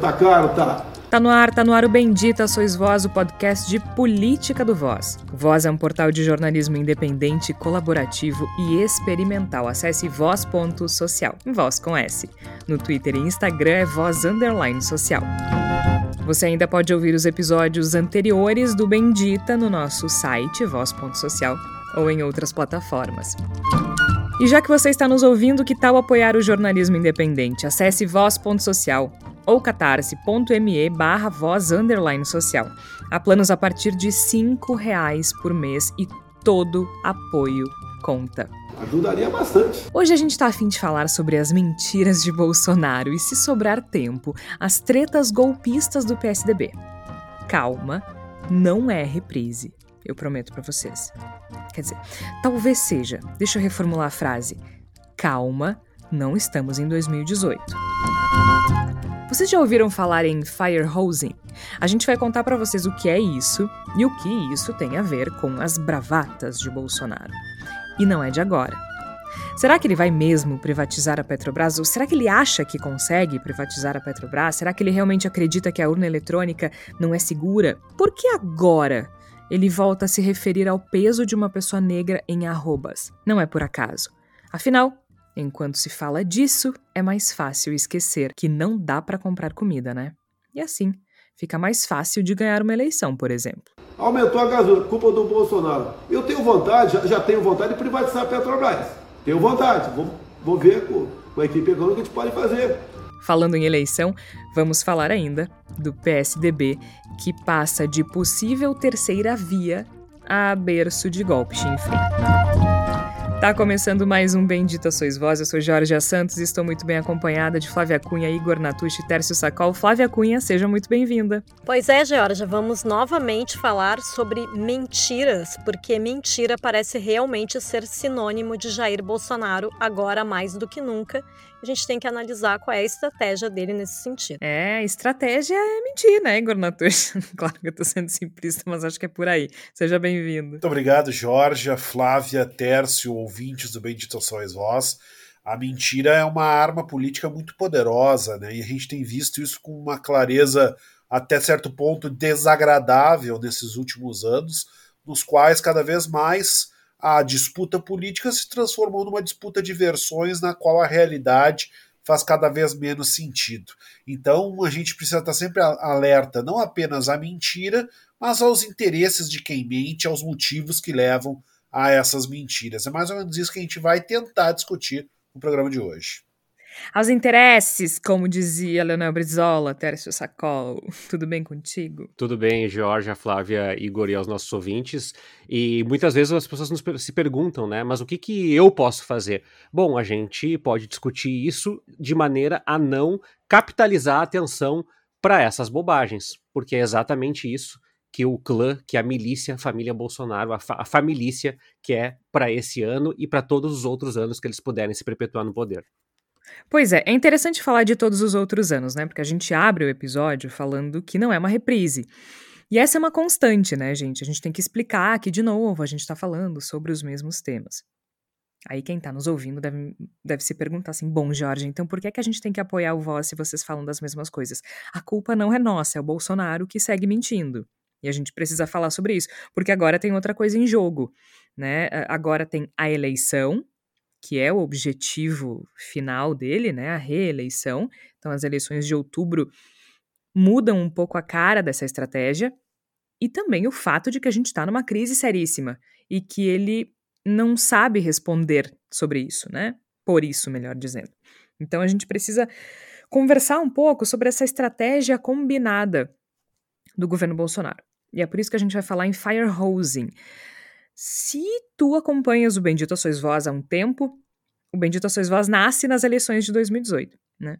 Tá caro, tá. Tá no ar, tá no ar o Bendita Sois Voz, o podcast de política do Voz. Voz é um portal de jornalismo independente, colaborativo e experimental. Acesse voz.social, voz com S. No Twitter e Instagram é voz underline social. Você ainda pode ouvir os episódios anteriores do Bendita no nosso site voz.social ou em outras plataformas. E já que você está nos ouvindo, que tal apoiar o jornalismo independente? Acesse voz.social ou catarse.me barra voz underline social. Há planos a partir de R$ reais por mês e todo apoio conta. Ajudaria bastante. Hoje a gente está afim de falar sobre as mentiras de Bolsonaro e, se sobrar tempo, as tretas golpistas do PSDB. Calma, não é reprise. Eu prometo para vocês. Quer dizer, talvez seja. Deixa eu reformular a frase. Calma, não estamos em 2018. Vocês já ouviram falar em firehosing? A gente vai contar para vocês o que é isso e o que isso tem a ver com as bravatas de Bolsonaro. E não é de agora. Será que ele vai mesmo privatizar a Petrobras? Ou será que ele acha que consegue privatizar a Petrobras? Será que ele realmente acredita que a urna eletrônica não é segura? Por que agora ele volta a se referir ao peso de uma pessoa negra em arrobas? Não é por acaso. Afinal, Enquanto se fala disso, é mais fácil esquecer que não dá para comprar comida, né? E assim, fica mais fácil de ganhar uma eleição, por exemplo. Aumentou a gasolina, culpa do Bolsonaro. Eu tenho vontade, já, tenho vontade de privatizar a Petrobras. Tenho vontade. Vou, vou ver com, com a equipe econômica o que a gente pode fazer. Falando em eleição, vamos falar ainda do PSDB, que passa de possível terceira via a berço de golpe chinfrim. Tá começando mais um Bendita Sois Voz. Eu sou Jorge Santos e estou muito bem acompanhada de Flávia Cunha, Igor Natucci e Tércio Sacol. Flávia Cunha, seja muito bem-vinda. Pois é, Georgia, vamos novamente falar sobre mentiras, porque mentira parece realmente ser sinônimo de Jair Bolsonaro agora mais do que nunca a gente tem que analisar qual é a estratégia dele nesse sentido. É, a estratégia é mentir, né, Igor Natush? claro que eu tô sendo simplista, mas acho que é por aí. Seja bem-vindo. Muito obrigado, Jorge, Flávia, Tércio, ouvintes do Bendito Sois Voz. A mentira é uma arma política muito poderosa, né? E a gente tem visto isso com uma clareza até certo ponto desagradável nesses últimos anos, nos quais cada vez mais a disputa política se transformou numa disputa de versões na qual a realidade faz cada vez menos sentido. Então a gente precisa estar sempre alerta não apenas à mentira, mas aos interesses de quem mente, aos motivos que levam a essas mentiras. É mais ou menos isso que a gente vai tentar discutir no programa de hoje. Aos interesses, como dizia Leonel Brizola, Tércio Sacol. Tudo bem contigo? Tudo bem, Georgia, Flávia, Igor e aos nossos ouvintes. E muitas vezes as pessoas nos, se perguntam, né? Mas o que, que eu posso fazer? Bom, a gente pode discutir isso de maneira a não capitalizar a atenção para essas bobagens, porque é exatamente isso que o clã, que a milícia, a família Bolsonaro, a, fa a familícia quer para esse ano e para todos os outros anos que eles puderem se perpetuar no poder. Pois é, é interessante falar de todos os outros anos, né? Porque a gente abre o episódio falando que não é uma reprise. E essa é uma constante, né, gente? A gente tem que explicar que, de novo, a gente está falando sobre os mesmos temas. Aí quem está nos ouvindo deve, deve se perguntar assim: bom, Jorge, então por que, é que a gente tem que apoiar o Voz se vocês falam das mesmas coisas? A culpa não é nossa, é o Bolsonaro que segue mentindo. E a gente precisa falar sobre isso, porque agora tem outra coisa em jogo, né? Agora tem a eleição, que é o objetivo final dele, né, a reeleição. Então, as eleições de outubro mudam um pouco a cara dessa estratégia e também o fato de que a gente está numa crise seríssima e que ele não sabe responder sobre isso, né? Por isso, melhor dizendo. Então, a gente precisa conversar um pouco sobre essa estratégia combinada do governo Bolsonaro. E é por isso que a gente vai falar em firehosing. Se tu acompanhas o Bendito Sois Voz há um tempo, o Bendito Sois Voz nasce nas eleições de 2018, né?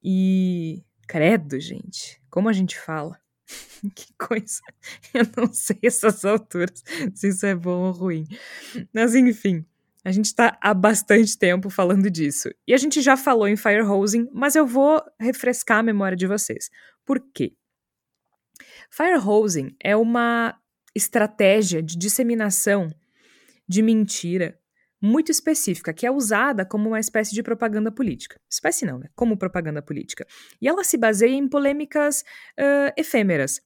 E credo, gente, como a gente fala. que coisa. Eu não sei essas alturas se isso é bom ou ruim. Mas enfim, a gente está há bastante tempo falando disso. E a gente já falou em firehosing, mas eu vou refrescar a memória de vocês. Por quê? Firehosing é uma estratégia de disseminação de mentira muito específica, que é usada como uma espécie de propaganda política. Espécie não, né? Como propaganda política. E ela se baseia em polêmicas uh, efêmeras,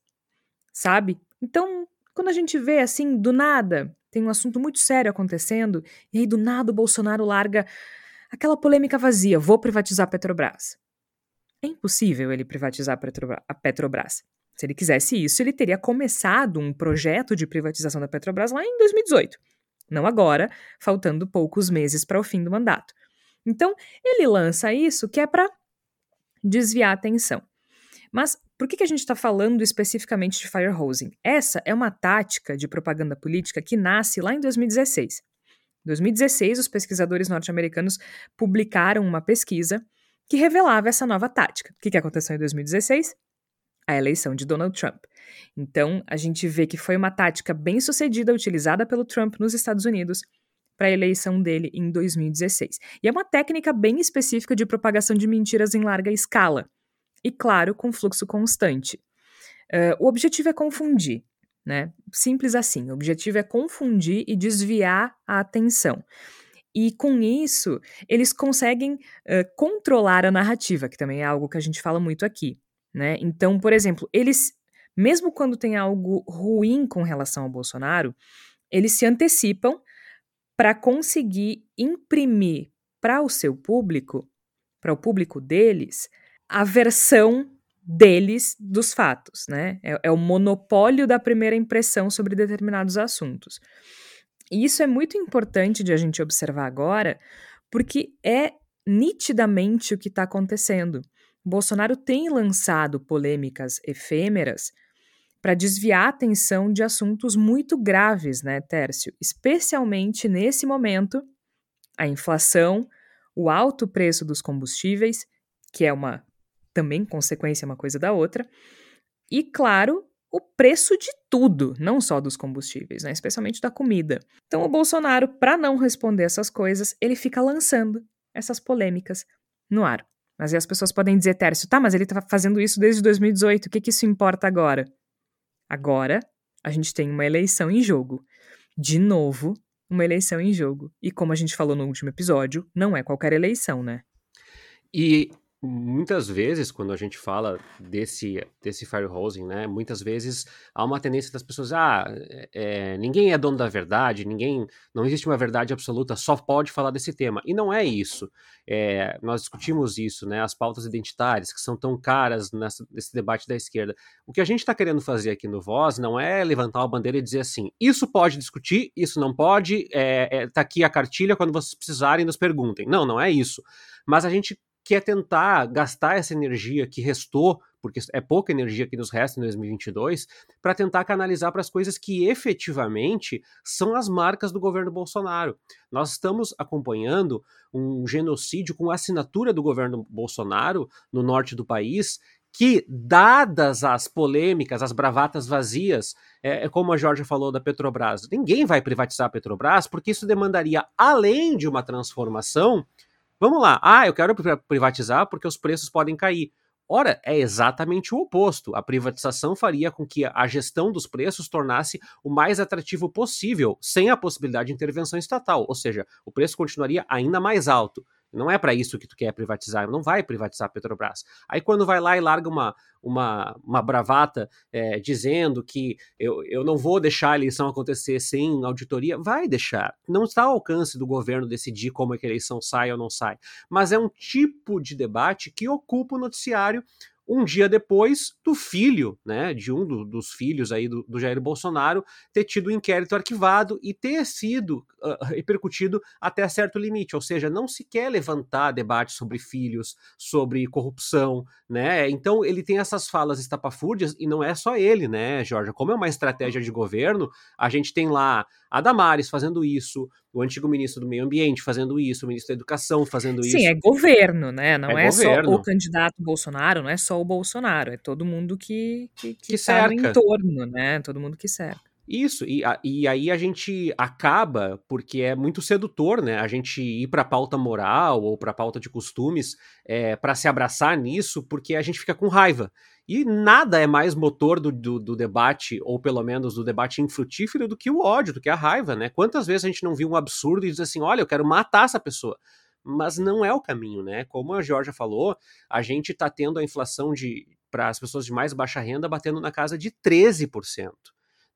sabe? Então, quando a gente vê assim, do nada, tem um assunto muito sério acontecendo, e aí do nada o Bolsonaro larga aquela polêmica vazia: vou privatizar a Petrobras. É impossível ele privatizar a Petrobras. Se ele quisesse isso, ele teria começado um projeto de privatização da Petrobras lá em 2018. Não agora, faltando poucos meses para o fim do mandato. Então, ele lança isso que é para desviar a atenção. Mas por que, que a gente está falando especificamente de firehosing? Essa é uma tática de propaganda política que nasce lá em 2016. Em 2016, os pesquisadores norte-americanos publicaram uma pesquisa que revelava essa nova tática. O que, que aconteceu em 2016? A eleição de Donald Trump. Então, a gente vê que foi uma tática bem sucedida utilizada pelo Trump nos Estados Unidos para a eleição dele em 2016. E é uma técnica bem específica de propagação de mentiras em larga escala. E, claro, com fluxo constante. Uh, o objetivo é confundir, né? Simples assim. O objetivo é confundir e desviar a atenção. E com isso, eles conseguem uh, controlar a narrativa, que também é algo que a gente fala muito aqui. Né? Então, por exemplo, eles, mesmo quando tem algo ruim com relação ao Bolsonaro, eles se antecipam para conseguir imprimir para o seu público, para o público deles, a versão deles dos fatos, né? É, é, o monopólio da primeira impressão sobre determinados assuntos. E isso é muito importante de a gente observar agora, porque é nitidamente o que está acontecendo. Bolsonaro tem lançado polêmicas efêmeras para desviar a atenção de assuntos muito graves, né, Tércio? Especialmente nesse momento, a inflação, o alto preço dos combustíveis, que é uma também consequência uma coisa da outra, e claro, o preço de tudo, não só dos combustíveis, né, especialmente da comida. Então o Bolsonaro, para não responder essas coisas, ele fica lançando essas polêmicas no ar. Mas aí as pessoas podem dizer, Tércio, tá, mas ele tá fazendo isso desde 2018, o que, que isso importa agora? Agora, a gente tem uma eleição em jogo. De novo, uma eleição em jogo. E como a gente falou no último episódio, não é qualquer eleição, né? E muitas vezes, quando a gente fala desse, desse firehosing, né, muitas vezes há uma tendência das pessoas, ah, é, ninguém é dono da verdade, ninguém, não existe uma verdade absoluta, só pode falar desse tema. E não é isso. É, nós discutimos isso, né, as pautas identitárias, que são tão caras nessa, nesse debate da esquerda. O que a gente está querendo fazer aqui no Voz não é levantar uma bandeira e dizer assim, isso pode discutir, isso não pode, é, é, tá aqui a cartilha, quando vocês precisarem nos perguntem. Não, não é isso. Mas a gente que é tentar gastar essa energia que restou, porque é pouca energia que nos resta em 2022, para tentar canalizar para as coisas que efetivamente são as marcas do governo Bolsonaro. Nós estamos acompanhando um genocídio com assinatura do governo Bolsonaro no norte do país, que, dadas as polêmicas, as bravatas vazias, é, é como a Jorge falou da Petrobras, ninguém vai privatizar a Petrobras, porque isso demandaria, além de uma transformação, Vamos lá. Ah, eu quero privatizar porque os preços podem cair. Ora, é exatamente o oposto. A privatização faria com que a gestão dos preços tornasse o mais atrativo possível, sem a possibilidade de intervenção estatal, ou seja, o preço continuaria ainda mais alto. Não é para isso que tu quer privatizar, não vai privatizar a Petrobras. Aí quando vai lá e larga uma, uma, uma bravata é, dizendo que eu, eu não vou deixar a eleição acontecer sem auditoria, vai deixar. Não está ao alcance do governo decidir como é que a eleição sai ou não sai. Mas é um tipo de debate que ocupa o noticiário um dia depois do filho, né, de um do, dos filhos aí do, do, Jair Bolsonaro, ter tido o inquérito arquivado e ter sido uh, repercutido até certo limite, ou seja, não se quer levantar debate sobre filhos, sobre corrupção, né, então ele tem essas falas estapafúrdias e não é só ele, né, Jorge, como é uma estratégia de governo, a gente tem lá a Damares fazendo isso, o antigo ministro do Meio Ambiente fazendo isso, o ministro da Educação fazendo Sim, isso. Sim, é governo, né? Não é, é só o candidato Bolsonaro, não é só o Bolsonaro, é todo mundo que, que, que, que tá cerca. no entorno, né? Todo mundo que cerca. Isso, e, e aí a gente acaba, porque é muito sedutor, né? A gente ir para a pauta moral ou para a pauta de costumes é, para se abraçar nisso, porque a gente fica com raiva. E nada é mais motor do, do, do, debate, ou pelo menos do debate infrutífero, do que o ódio, do que a raiva, né? Quantas vezes a gente não viu um absurdo e diz assim: olha, eu quero matar essa pessoa. Mas não é o caminho, né? Como a Georgia falou, a gente está tendo a inflação de para as pessoas de mais baixa renda batendo na casa de 13%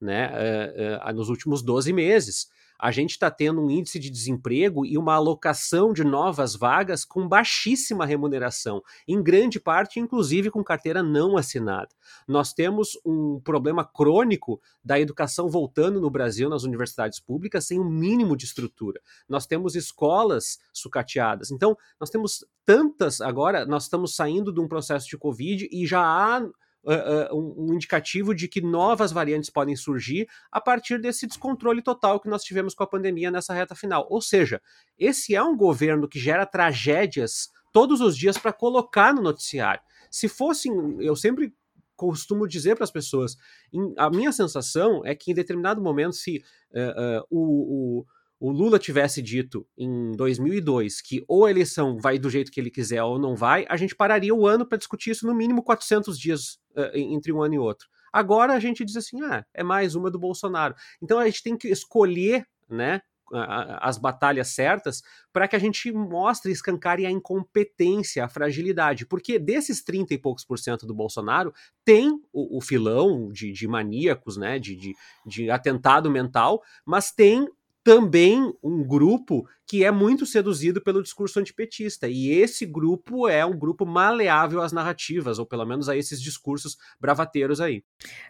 né, uh, uh, nos últimos 12 meses. A gente está tendo um índice de desemprego e uma alocação de novas vagas com baixíssima remuneração, em grande parte, inclusive, com carteira não assinada. Nós temos um problema crônico da educação voltando no Brasil nas universidades públicas sem um mínimo de estrutura. Nós temos escolas sucateadas. Então, nós temos tantas. Agora, nós estamos saindo de um processo de Covid e já há uh, um, indicativo de que novas variantes podem surgir a partir desse descontrole total que nós tivemos com a pandemia nessa reta final. Ou seja, esse é um governo que gera tragédias todos os dias para colocar no noticiário. Se fossem, eu sempre costumo dizer para as pessoas, em, a minha sensação é que em determinado momento, se uh, o, o o Lula tivesse dito em 2002 que ou a eleição vai do jeito que ele quiser ou não vai, a gente pararia o ano para discutir isso no mínimo 400 dias uh, entre um ano e outro. Agora a gente diz assim, ah, é mais uma do Bolsonaro. Então a gente tem que escolher, né, as batalhas certas para que a gente mostre, escancare a incompetência, a fragilidade. Porque desses 30 e poucos por cento do Bolsonaro, tem o, o filão de, de maníacos, né, de, de, de atentado mental, mas tem também um grupo que é muito seduzido pelo discurso antipetista. E esse grupo é um grupo maleável às narrativas, ou pelo menos a esses discursos bravateiros aí.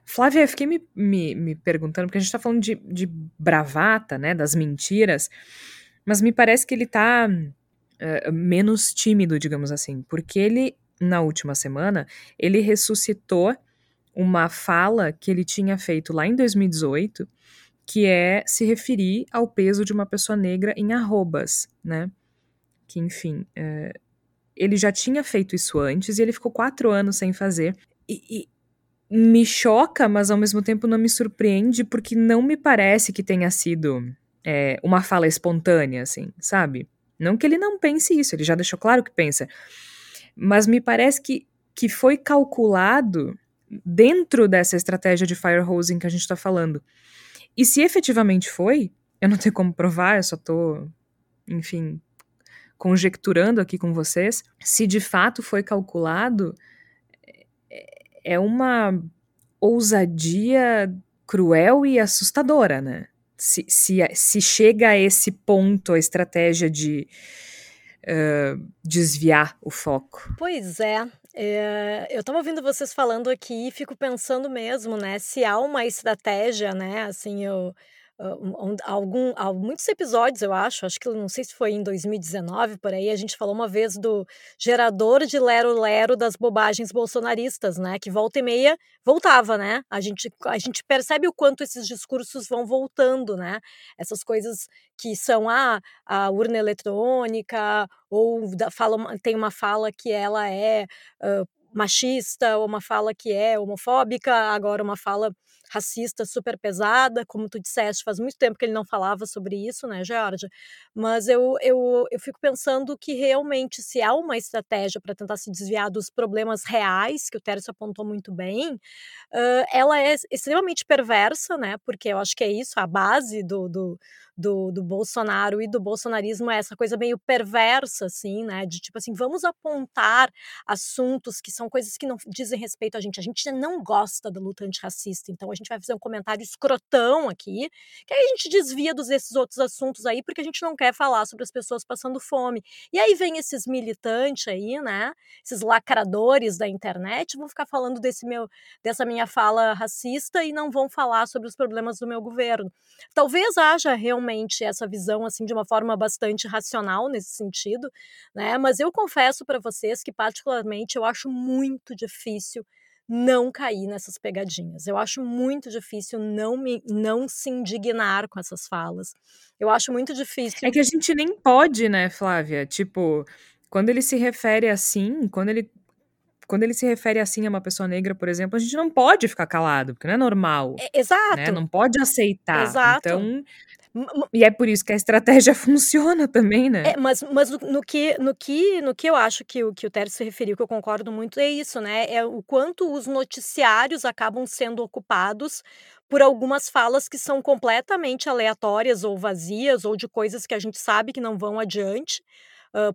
Flávia, eu fiquei me, me, me perguntando, porque a gente está falando de, de bravata, né, das mentiras, mas me parece que ele está uh, eh, menos tímido, digamos assim, porque ele, na última semana, ele ressuscitou uma fala que ele tinha feito lá em 2018 que é se referir ao peso de uma pessoa negra em arrobas, né? Que, enfim, é, ele já tinha feito isso antes e ele ficou quatro anos sem fazer. E, e me choca, mas ao mesmo tempo não me surpreende, porque não me parece que tenha sido é, uma fala espontânea, assim, sabe? Não que ele não pense isso, ele já deixou claro que pensa. Mas me parece que, que foi calculado dentro dessa estratégia de firehosing que a gente está falando. E se efetivamente foi, eu não tenho como provar, eu só tô, enfim, conjecturando aqui com vocês, se de fato foi calculado, é uma ousadia cruel e assustadora, né? Se, se, se chega a esse ponto a estratégia de uh, desviar o foco. Pois é. É, eu estava ouvindo vocês falando aqui e fico pensando mesmo, né? Se há uma estratégia, né? Assim, eu, um, algum, há muitos episódios, eu acho, acho que não sei se foi em 2019, por aí, a gente falou uma vez do gerador de lero-lero das bobagens bolsonaristas, né? Que volta e meia voltava, né? A gente, a gente percebe o quanto esses discursos vão voltando, né? Essas coisas que são a, ah, a urna eletrônica, ou da, fala, tem uma fala que ela é. Uh, machista, ou uma fala que é homofóbica, agora uma fala racista super pesada, como tu disseste, faz muito tempo que ele não falava sobre isso, né, Georgia? Mas eu, eu, eu fico pensando que realmente, se há uma estratégia para tentar se desviar dos problemas reais, que o Tércio apontou muito bem, uh, ela é extremamente perversa, né? Porque eu acho que é isso, a base do, do do, do Bolsonaro e do bolsonarismo é essa coisa meio perversa, assim, né? De tipo assim, vamos apontar assuntos que são coisas que não dizem respeito a gente. A gente não gosta da luta antirracista, então a gente vai fazer um comentário escrotão aqui, que aí a gente desvia dos esses outros assuntos aí, porque a gente não quer falar sobre as pessoas passando fome. E aí vem esses militantes aí, né? Esses lacradores da internet, vão ficar falando desse meu, dessa minha fala racista e não vão falar sobre os problemas do meu governo. Talvez haja realmente realmente essa visão assim de uma forma bastante racional nesse sentido, né? Mas eu confesso para vocês que particularmente eu acho muito difícil não cair nessas pegadinhas. Eu acho muito difícil não me não se indignar com essas falas. Eu acho muito difícil. É que a gente nem pode, né, Flávia? Tipo, quando ele se refere assim, quando ele quando ele se refere assim a uma pessoa negra, por exemplo, a gente não pode ficar calado, porque não é normal. É, exato. Né? Não pode aceitar. Exato. Então, e é por isso que a estratégia funciona também, né? É, mas, mas no, no, que, no, que, no que eu acho que o, que o Tércio se referiu, que eu concordo muito, é isso, né? É o quanto os noticiários acabam sendo ocupados por algumas falas que são completamente aleatórias ou vazias, ou de coisas que a gente sabe que não vão adiante.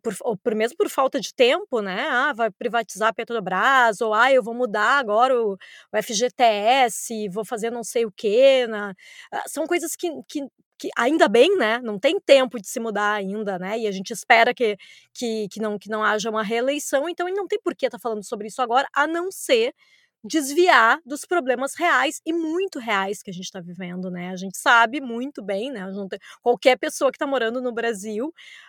Por, ou por, mesmo por falta de tempo, né? Ah, vai privatizar a Petrobras, ou ah, eu vou mudar agora o, o FGTS, vou fazer não sei o quê. Uh, são coisas que, que que ainda bem, né? Não tem tempo de se mudar ainda, né? E a gente espera que, que, que, não, que não haja uma reeleição, então não tem por que estar tá falando sobre isso agora, a não ser desviar dos problemas reais e muito reais que a gente está vivendo, né? A gente sabe muito bem, né? qualquer pessoa que está morando no Brasil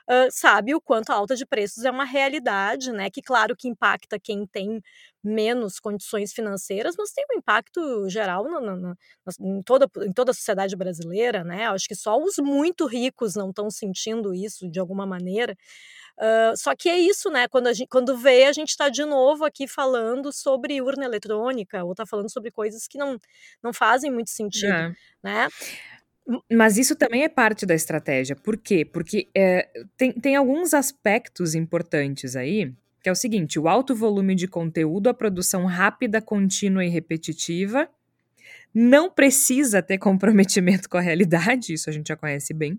uh, sabe o quanto a alta de preços é uma realidade, né? Que claro que impacta quem tem menos condições financeiras, mas tem um impacto geral no, no, no, em, toda, em toda a sociedade brasileira, né? Acho que só os muito ricos não estão sentindo isso de alguma maneira. Uh, só que é isso, né? Quando, a gente, quando vê, a gente está de novo aqui falando sobre urna eletrônica, ou está falando sobre coisas que não, não fazem muito sentido, é. né? Mas isso também é parte da estratégia. Por quê? Porque é, tem, tem alguns aspectos importantes aí, que é o seguinte: o alto volume de conteúdo, a produção rápida, contínua e repetitiva, não precisa ter comprometimento com a realidade, isso a gente já conhece bem.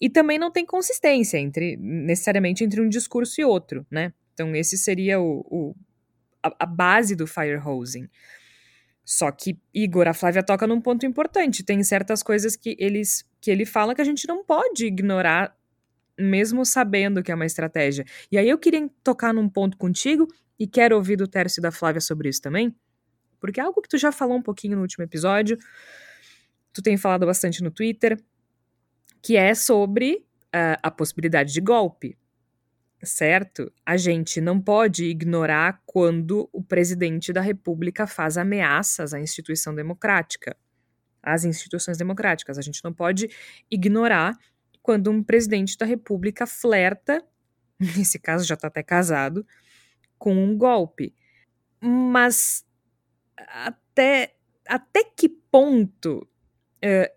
E também não tem consistência entre necessariamente entre um discurso e outro, né? Então, esse seria o, o a, a, base do firehosing. Só que Igor, a Flávia toca num ponto importante. Tem certas coisas que, eles, que ele fala que a gente não pode ignorar, mesmo sabendo que é uma estratégia. E aí eu queria tocar num ponto contigo, e quero ouvir do Tércio da Flávia sobre isso também, porque é algo que tu já falou um pouquinho no último episódio, tu tem falado bastante no Twitter, que é sobre uh, a possibilidade de golpe, certo? A gente não pode ignorar quando o presidente da República faz ameaças à instituição democrática, às instituições democráticas. A gente não pode ignorar quando um presidente da República flerta, nesse caso já está até casado, com um golpe. Mas até, até que ponto uh,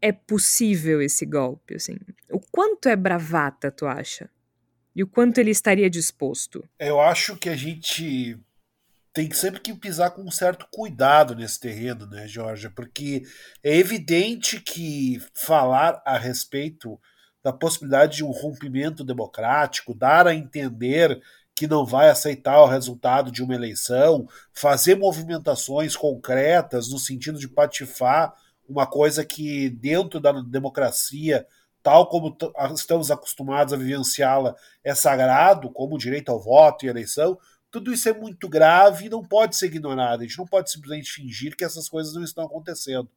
é possível esse golpe, assim? O quanto é bravata, tu acha? E o quanto ele estaria disposto? Eu acho que a gente tem sempre que pisar com um certo cuidado nesse terreno, né, Georgia? Porque é evidente que falar a respeito da possibilidade de um rompimento democrático, dar a entender que não vai aceitar o resultado de uma eleição, fazer movimentações concretas no sentido de patifar uma coisa que dentro da democracia, tal como estamos acostumados a vivenciá-la, é sagrado, como o direito ao voto e eleição, tudo isso é muito grave e não pode ser ignorado. A gente não pode simplesmente fingir que essas coisas não estão acontecendo.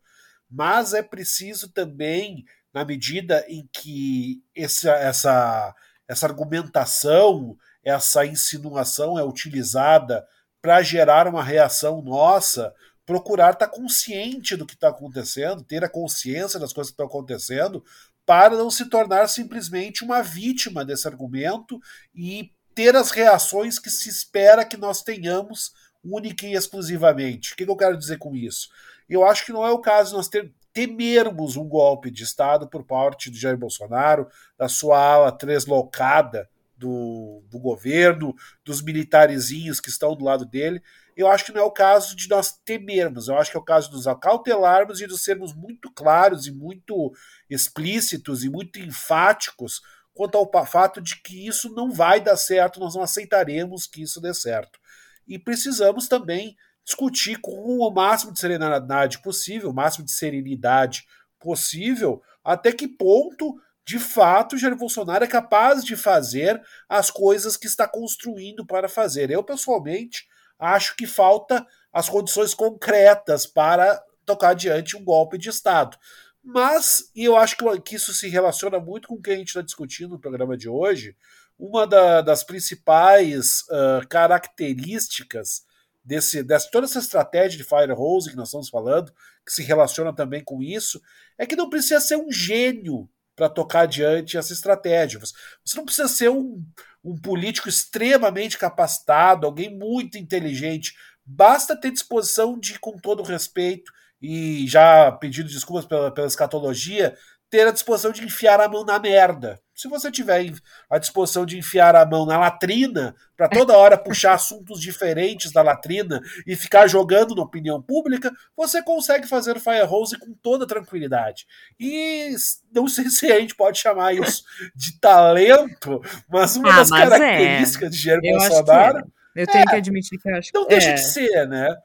Mas é preciso também, na medida em que essa, essa, essa argumentação, essa insinuação é utilizada para gerar uma reação nossa, procurar estar tá consciente do que está acontecendo, ter a consciência das coisas que estão acontecendo, para não se tornar simplesmente uma vítima desse argumento e ter as reações que se espera que nós tenhamos única e exclusivamente. O que, que eu quero dizer com isso? Eu acho que não é o caso nós ter, temermos um golpe de Estado por parte de Jair Bolsonaro, da sua ala treslocada do, do governo, dos militarizinhos que estão do lado dele. Eu acho que não é o caso de nós temermos, eu acho que é o caso de nos acautelarmos e de sermos muito claros e muito explícitos e muito enfáticos quanto ao fato de que isso não vai dar certo, nós não aceitaremos que isso dê certo. E precisamos também discutir com o máximo de serenidade possível, o máximo de serenidade possível, até que ponto de fato, Jair Bolsonaro é capaz de fazer as coisas que está construindo para fazer. Eu, pessoalmente, acho que falta as condições concretas para tocar adiante um golpe de Estado. Mas, e eu acho que isso se relaciona muito com o que a gente está discutindo no programa de hoje, uma da, das principais uh, características desse, dessa, toda essa estratégia de firehose que nós estamos falando, que se relaciona também com isso, é que não precisa ser um gênio para tocar adiante essa estratégia. Você não precisa ser um, um político extremamente capacitado, alguém muito inteligente. Basta ter disposição de, com todo respeito, e já pedindo desculpas pela, pela escatologia, ter a disposição de enfiar a mão na merda. Se você tiver a disposição de enfiar a mão na latrina, para toda hora puxar assuntos diferentes da latrina e ficar jogando na opinião pública, você consegue fazer Fire Hose com toda tranquilidade. E não sei se a gente pode chamar isso de talento, mas uma ah, das mas é. características é. de Jair Bolsonaro. Eu tenho é, que admitir que eu acho que Não deixa é. de ser, né?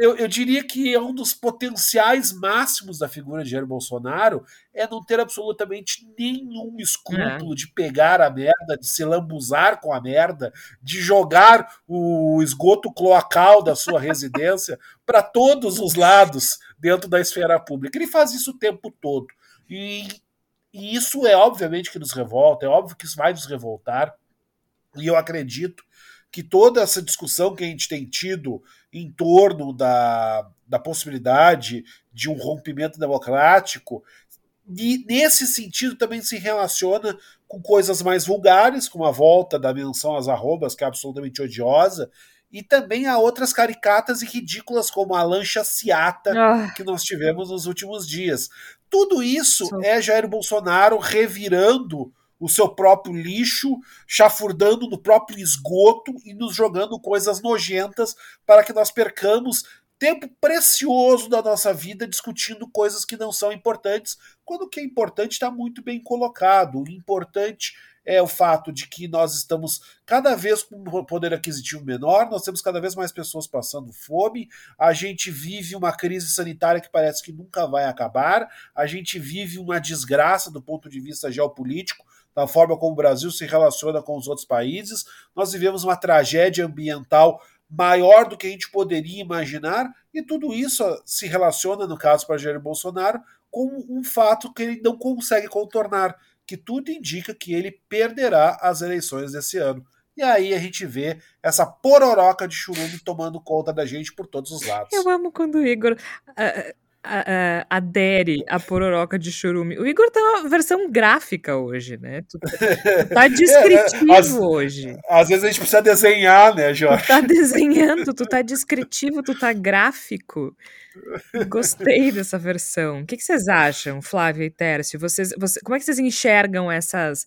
Eu, eu, diria que é um dos potenciais máximos da figura de Jair Bolsonaro é não ter absolutamente nenhum escrúpulo é. de pegar a merda, de se lambuzar com a merda, de jogar o esgoto cloacal da sua residência para todos os lados dentro da esfera pública. Ele faz isso o tempo todo. E, e isso é obviamente que nos revolta, é óbvio que isso vai nos revoltar. E eu acredito que toda essa discussão que a gente tem tido em torno da, da possibilidade de um rompimento democrático, e nesse sentido também se relaciona com coisas mais vulgares, como a volta da menção às arrobas, que é absolutamente odiosa, e também a outras caricatas e ridículas, como a lancha ciata ah. que nós tivemos nos últimos dias. Tudo isso é Jair Bolsonaro revirando o seu próprio lixo, chafurdando no próprio esgoto e nos jogando coisas nojentas para que nós percamos tempo precioso da nossa vida discutindo coisas que não são importantes, quando o que é importante está muito bem colocado. O importante é o fato de que nós estamos cada vez com um poder aquisitivo menor, nós temos cada vez mais pessoas passando fome, a gente vive uma crise sanitária que parece que nunca vai acabar, a gente vive uma desgraça do ponto de vista geopolítico, da forma como o Brasil se relaciona com os outros países. Nós vivemos uma tragédia ambiental maior do que a gente poderia imaginar, e tudo isso se relaciona, no caso para Jair Bolsonaro, com um fato que ele não consegue contornar, que tudo indica que ele perderá as eleições desse ano. E aí a gente vê essa pororoca de churume tomando conta da gente por todos os lados. Eu amo quando o Igor. Uh, uh, adere a pororoca de churume. O Igor tá uma versão gráfica hoje, né? Tu, tu tá descritivo é, às, hoje. Às vezes a gente precisa desenhar, né, Jorge? Tu tá desenhando, tu tá descritivo, tu tá gráfico. Gostei dessa versão. O que, que vocês acham, Flávia e Tércio? Vocês, você, como é que vocês enxergam essas,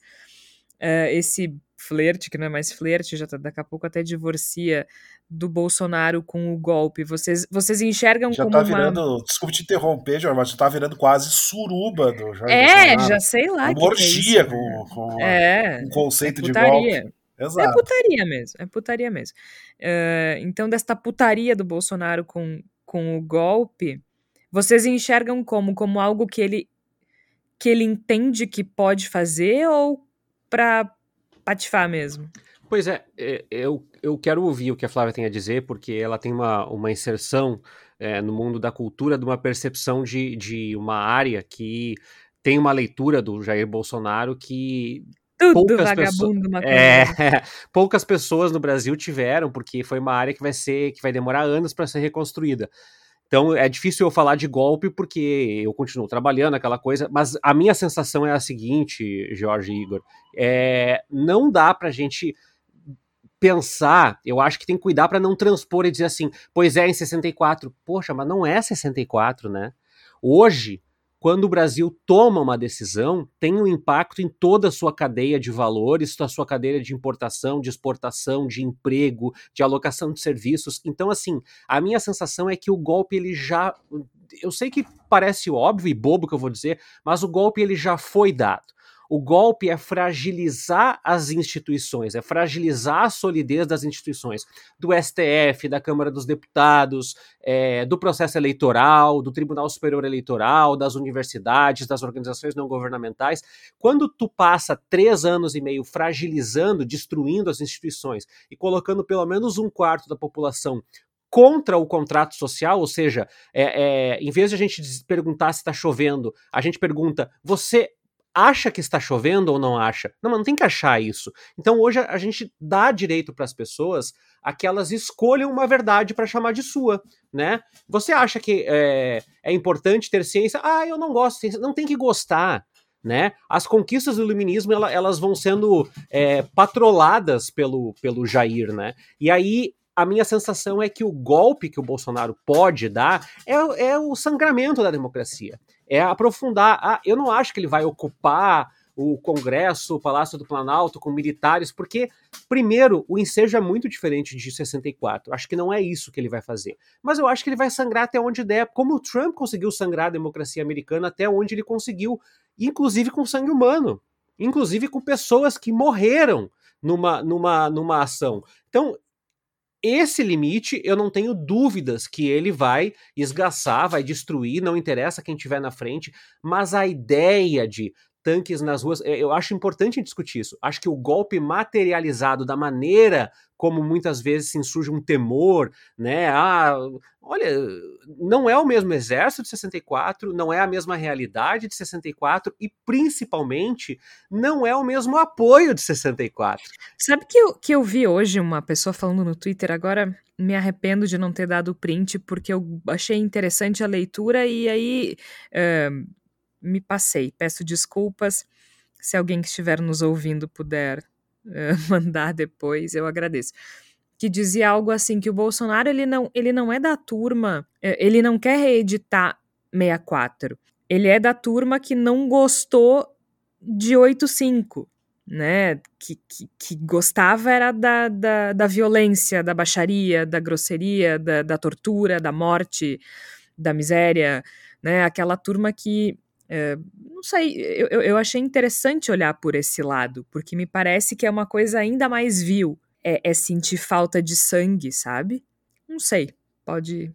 uh, esse flerte, que não é mais flerte, já tá, daqui a pouco até divorcia do Bolsonaro com o golpe. Vocês, vocês enxergam já como tá virando, uma... desculpe te interromper, Jorge, mas já tá virando quase suruba do Jorge É, Bolsonaro. já sei lá. Uma orgia é com, com é, um conceito é de golpe. Exato. É putaria mesmo, é putaria mesmo. Uh, então, desta putaria do Bolsonaro com, com o golpe, vocês enxergam como? Como algo que ele que ele entende que pode fazer ou para patifar mesmo. Pois é, é, eu, eu quero ouvir o que a Flávia tem a dizer, porque ela tem uma, uma inserção é, no mundo da cultura de uma percepção de, de uma área que tem uma leitura do Jair Bolsonaro que tudo poucas vagabundo, pessoas, é, poucas pessoas no Brasil tiveram, porque foi uma área que vai ser que vai demorar anos para ser reconstruída. Então é difícil eu falar de golpe porque eu continuo trabalhando aquela coisa, mas a minha sensação é a seguinte, Jorge e Igor, é, não dá pra gente pensar, eu acho que tem que cuidar para não transpor e dizer assim, pois é, em 64. Poxa, mas não é 64, né? Hoje, quando o Brasil toma uma decisão, tem um impacto em toda a sua cadeia de valores, a sua cadeia de importação, de exportação, de emprego, de alocação de serviços. Então, assim, a minha sensação é que o golpe ele já, eu sei que parece óbvio e bobo que eu vou dizer, mas o golpe ele já foi dado. O golpe é fragilizar as instituições, é fragilizar a solidez das instituições, do STF, da Câmara dos Deputados, é, do processo eleitoral, do Tribunal Superior Eleitoral, das universidades, das organizações não governamentais. Quando tu passa três anos e meio fragilizando, destruindo as instituições e colocando pelo menos um quarto da população contra o contrato social, ou seja, é, é, em vez de a gente perguntar se está chovendo, a gente pergunta: você acha que está chovendo ou não acha. Não, mas não tem que achar isso. Então hoje a gente dá direito para as pessoas a que elas escolham uma verdade para chamar de sua, né? Você acha que é, é, importante ter ciência? Ah, eu não gosto de ciência. Não tem que gostar. né? As conquistas do iluminismo elas vão sendo é, patroladas pelo, pelo Jair, né? E aí a minha sensação é que o golpe que o Bolsonaro pode dar é, é o sangramento da democracia, é aprofundar. Ah, eu não acho que ele vai ocupar o Congresso, o Palácio do Planalto com militares, porque, primeiro, o ensejo é muito diferente de 64. Acho que não é isso que ele vai fazer. Mas eu acho que ele vai sangrar até onde der, como o Trump conseguiu sangrar a democracia americana até onde ele conseguiu, inclusive com sangue humano, inclusive com pessoas que morreram numa, numa, numa ação. Então, esse limite, eu não tenho dúvidas que ele vai esgaçar, vai destruir, não interessa quem tiver na frente, mas a ideia de tanques nas ruas. É, eu acho importante discutir isso. Acho que o golpe materializado da maneira como muitas vezes se insurge um temor, né? Ah, olha, não é o mesmo exército de 64, não é a mesma realidade de 64 e principalmente não é o mesmo apoio de 64. Sabe que eu, que eu vi hoje uma pessoa falando no Twitter agora me arrependo de não ter dado o print porque eu achei interessante a leitura e aí uh, me passei. Peço desculpas. Se alguém que estiver nos ouvindo puder uh, mandar depois, eu agradeço. Que dizia algo assim que o Bolsonaro ele não, ele não é da turma, eh, ele não quer reeditar 64. Ele é da turma que não gostou de 85, né? Que, que, que gostava era da, da, da, violência, da baixaria, da grosseria, da, da tortura, da morte, da miséria, né? Aquela turma que é, não sei, eu, eu achei interessante olhar por esse lado, porque me parece que é uma coisa ainda mais vil. É, é sentir falta de sangue, sabe? Não sei, pode.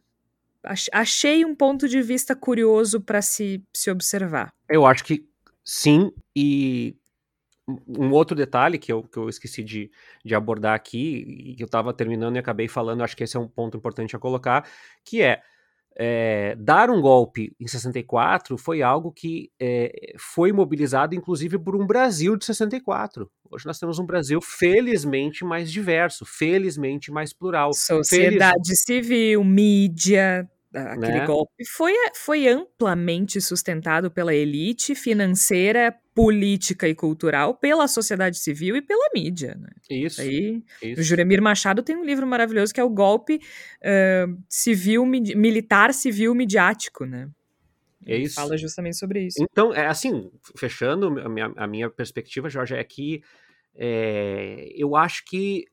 Achei um ponto de vista curioso para se, se observar. Eu acho que sim, e um outro detalhe que eu, que eu esqueci de, de abordar aqui, e que eu estava terminando e acabei falando, acho que esse é um ponto importante a colocar, que é é, dar um golpe em 64 foi algo que é, foi mobilizado, inclusive, por um Brasil de 64. Hoje nós temos um Brasil felizmente mais diverso, felizmente mais plural. Sociedade Feliz... civil, mídia, aquele né? golpe foi, foi amplamente sustentado pela elite financeira, política e cultural, pela sociedade civil e pela mídia. Né? Isso, Aí, isso. O Juremir Machado tem um livro maravilhoso que é o golpe uh, civil, militar civil midiático, né? É isso. Fala justamente sobre isso. Então, é assim, fechando a minha, a minha perspectiva, Jorge, é que é, eu acho que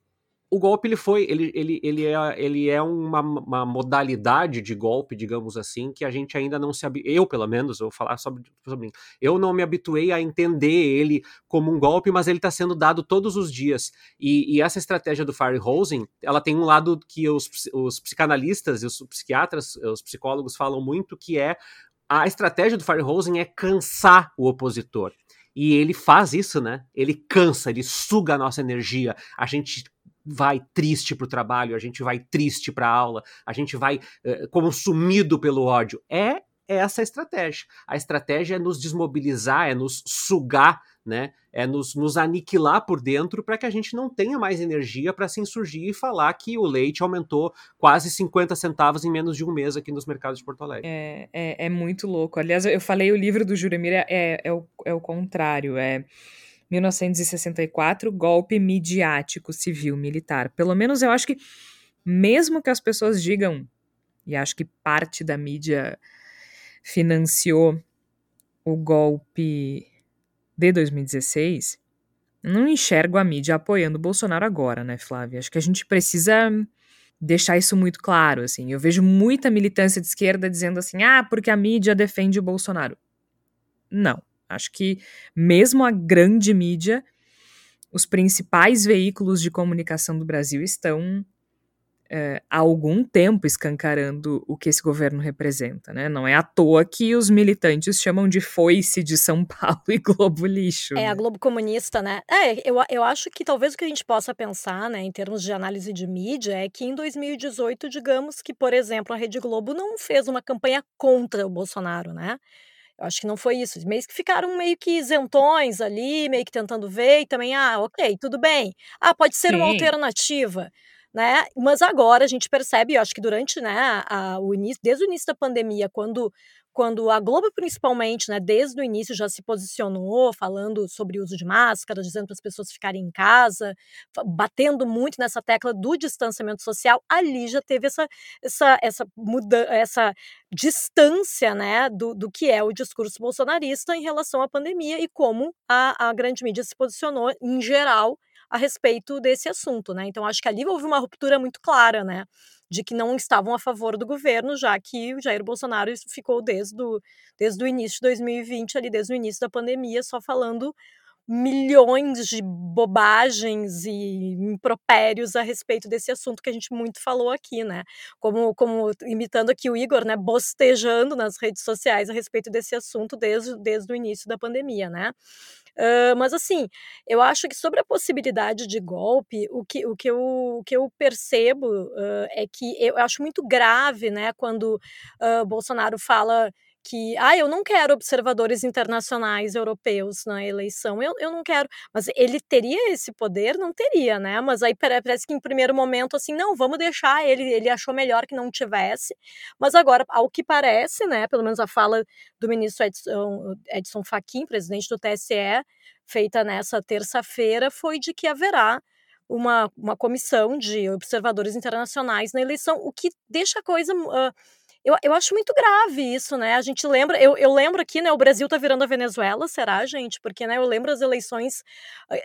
o golpe ele foi, ele, ele, ele é, ele é uma, uma, modalidade de golpe, digamos assim, que a gente ainda não se eu pelo menos vou falar sobre, sobre mim, eu não me habituei a entender ele como um golpe, mas ele está sendo dado todos os dias e, e essa estratégia do Firehosing, ela tem um lado que os, os psicanalistas e os psiquiatras, os psicólogos falam muito que é a estratégia do Firehosing é cansar o opositor. E ele faz isso, né? Ele cansa, ele suga a nossa energia. A gente vai triste para o trabalho, a gente vai triste para a aula, a gente vai uh, consumido pelo ódio. É essa a estratégia. A estratégia é nos desmobilizar, é nos sugar, né? É nos, nos aniquilar por dentro para que a gente não tenha mais energia para se insurgir e falar que o leite aumentou quase 50 centavos em menos de um mês aqui nos mercados de Porto Alegre. É, é, é muito louco. Aliás, eu falei o livro do Juremir é, é, é, o, é o contrário. É 1964, golpe midiático civil-militar. Pelo menos eu acho que, mesmo que as pessoas digam, e acho que parte da mídia financiou o golpe de 2016, não enxergo a mídia apoiando o Bolsonaro agora, né, Flávia? Acho que a gente precisa deixar isso muito claro, assim. Eu vejo muita militância de esquerda dizendo assim: "Ah, porque a mídia defende o Bolsonaro". Não. Acho que mesmo a grande mídia, os principais veículos de comunicação do Brasil estão é, há algum tempo escancarando o que esse governo representa, né? Não é à toa que os militantes chamam de foice de São Paulo e Globo Lixo. É, né? a Globo Comunista, né? É, eu, eu acho que talvez o que a gente possa pensar, né, em termos de análise de mídia, é que em 2018, digamos que, por exemplo, a Rede Globo não fez uma campanha contra o Bolsonaro, né? Eu acho que não foi isso. Meio que ficaram meio que isentões ali, meio que tentando ver e também, ah, ok, tudo bem. Ah, pode ser Sim. uma alternativa. Né? Mas agora a gente percebe, eu acho que durante né, a, o início, desde o início da pandemia, quando quando a Globo, principalmente, né, desde o início já se posicionou falando sobre o uso de máscara, dizendo para as pessoas ficarem em casa, batendo muito nessa tecla do distanciamento social, ali já teve essa, essa, essa, muda, essa distância né, do, do que é o discurso bolsonarista em relação à pandemia e como a, a grande mídia se posicionou, em geral, a respeito desse assunto, né? Então acho que ali houve uma ruptura muito clara, né? De que não estavam a favor do governo, já que o Jair Bolsonaro ficou desde o, desde o início de 2020, ali desde o início da pandemia, só falando milhões de bobagens e impropérios a respeito desse assunto que a gente muito falou aqui, né? Como, como imitando aqui o Igor, né? Bostejando nas redes sociais a respeito desse assunto desde, desde o início da pandemia, né? Uh, mas assim, eu acho que sobre a possibilidade de golpe, o que, o que, eu, o que eu percebo uh, é que eu acho muito grave, né, quando uh, Bolsonaro fala que, ah, eu não quero observadores internacionais europeus na eleição, eu, eu não quero, mas ele teria esse poder? Não teria, né, mas aí parece que em primeiro momento, assim, não, vamos deixar ele, ele achou melhor que não tivesse, mas agora, ao que parece, né, pelo menos a fala do ministro Edson, Edson Fachin, presidente do TSE, feita nessa terça-feira, foi de que haverá uma, uma comissão de observadores internacionais na eleição, o que deixa a coisa... Uh, eu, eu acho muito grave isso, né? A gente lembra, eu, eu lembro aqui, né? O Brasil tá virando a Venezuela, será, gente? Porque, né? Eu lembro as eleições,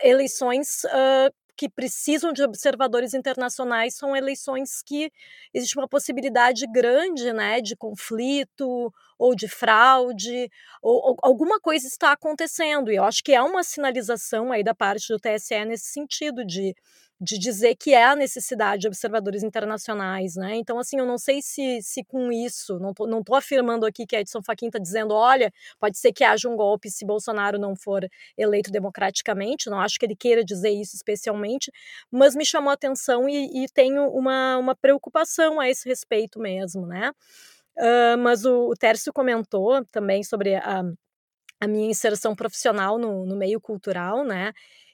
eleições uh, que precisam de observadores internacionais são eleições que existe uma possibilidade grande, né, de conflito ou de fraude, ou, ou, alguma coisa está acontecendo. E eu acho que é uma sinalização aí da parte do TSE nesse sentido de de dizer que é a necessidade de observadores internacionais, né? Então, assim, eu não sei se, se com isso, não tô, não tô afirmando aqui que Edson Fachin está dizendo, olha, pode ser que haja um golpe se Bolsonaro não for eleito democraticamente, não acho que ele queira dizer isso especialmente, mas me chamou a atenção e, e tenho uma, uma preocupação a esse respeito mesmo, né? Uh, mas o, o Tércio comentou também sobre a, a minha inserção profissional no, no meio cultural, né?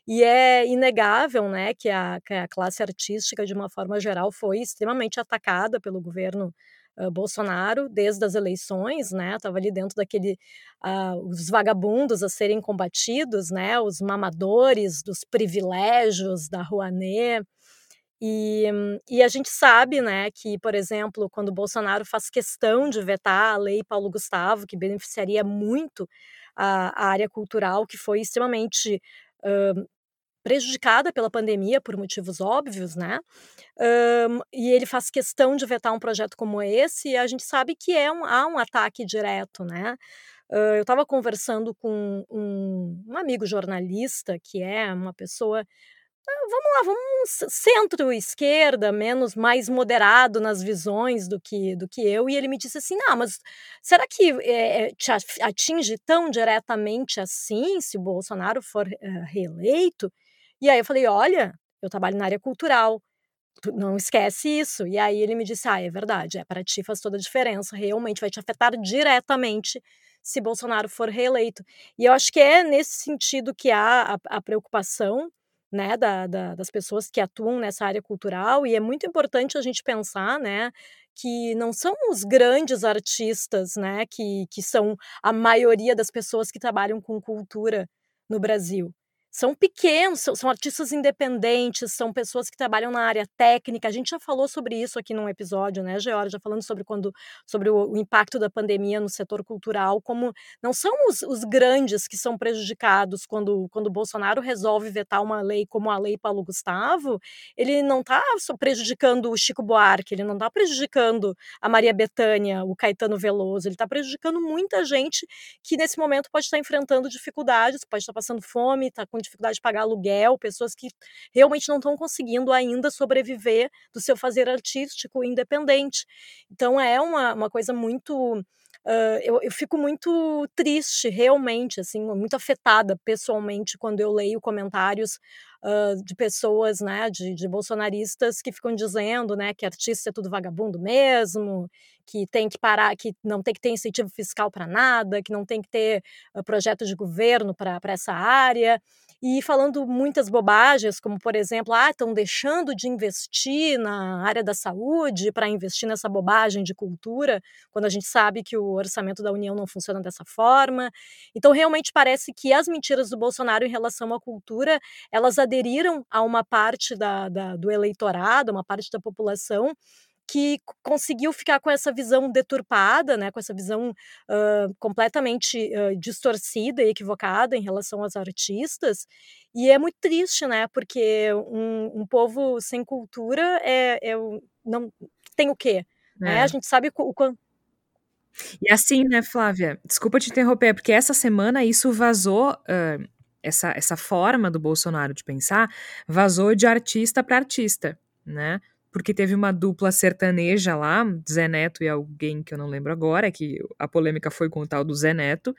E é inegável né, que, a, que a classe artística, de uma forma geral, foi extremamente atacada pelo governo uh, Bolsonaro desde as eleições, né? Estava ali dentro daquele uh, os vagabundos a serem combatidos, né? Os mamadores dos privilégios da Rouanet. E, e a gente sabe, né, que, por exemplo, quando Bolsonaro faz questão de vetar a lei Paulo Gustavo, que beneficiaria muito a, a área cultural, que foi extremamente uh, prejudicada pela pandemia por motivos óbvios, né? Um, e ele faz questão de vetar um projeto como esse, e a gente sabe que é um, há um ataque direto, né? Uh, eu estava conversando com um, um, amigo jornalista, que é uma pessoa. Uh, vamos lá, vamos centro-esquerda, menos mais moderado nas visões do que, do que eu, e ele me disse assim: não, mas será que é, te atinge tão diretamente assim se o Bolsonaro for uh, reeleito? E aí eu falei: olha, eu trabalho na área cultural, não esquece isso. E aí ele me disse: ah, é verdade, é, para ti faz toda a diferença, realmente vai te afetar diretamente se Bolsonaro for reeleito. E eu acho que é nesse sentido que há a, a preocupação né, da, da, das pessoas que atuam nessa área cultural, e é muito importante a gente pensar, né, que não são os grandes artistas, né, que, que são a maioria das pessoas que trabalham com cultura no Brasil são pequenos, são, são, artistas independentes, são pessoas que trabalham na área técnica. A gente já falou sobre isso aqui num episódio, né, Georgia, já falando sobre quando sobre o, o, impacto da pandemia no setor cultural, como não são os, os, grandes que são prejudicados quando, quando Bolsonaro resolve vetar uma lei como a lei Paulo Gustavo, ele não está prejudicando o Chico Buarque, ele não está prejudicando a Maria Bethânia, o Caetano Veloso, ele está prejudicando muita gente que nesse momento pode estar enfrentando dificuldades, pode estar passando fome, está com dificuldade de pagar aluguel, pessoas que realmente não estão conseguindo ainda sobreviver do seu fazer artístico independente. Então é uma, uma coisa muito Uh, eu, eu, fico muito triste, realmente, assim, muito afetada pessoalmente quando eu leio comentários uh, de pessoas, né, de, de, bolsonaristas que ficam dizendo, né, que artista é tudo vagabundo mesmo, que tem que parar, que não tem que ter incentivo fiscal para nada, que não tem que ter projeto de governo para essa área. e falando muitas bobagens, como por exemplo, ah, estão deixando de investir na área da saúde para investir nessa bobagem de cultura, quando a gente sabe que o orçamento da União não funciona dessa forma. Então, realmente parece que as mentiras do Bolsonaro em relação à cultura, elas aderiram a uma parte da, da do eleitorado, uma parte da população que conseguiu ficar com essa visão deturpada, né, com essa visão uh, completamente uh, distorcida e equivocada em relação aos artistas. E é muito triste, né, porque um, um povo sem cultura é, é não tem o quê? É. Né? A gente sabe o quanto e assim, né, Flávia? Desculpa te interromper, porque essa semana isso vazou, uh, essa, essa forma do Bolsonaro de pensar, vazou de artista para artista, né? Porque teve uma dupla sertaneja lá, Zé Neto e alguém que eu não lembro agora, que a polêmica foi com o tal do Zé Neto,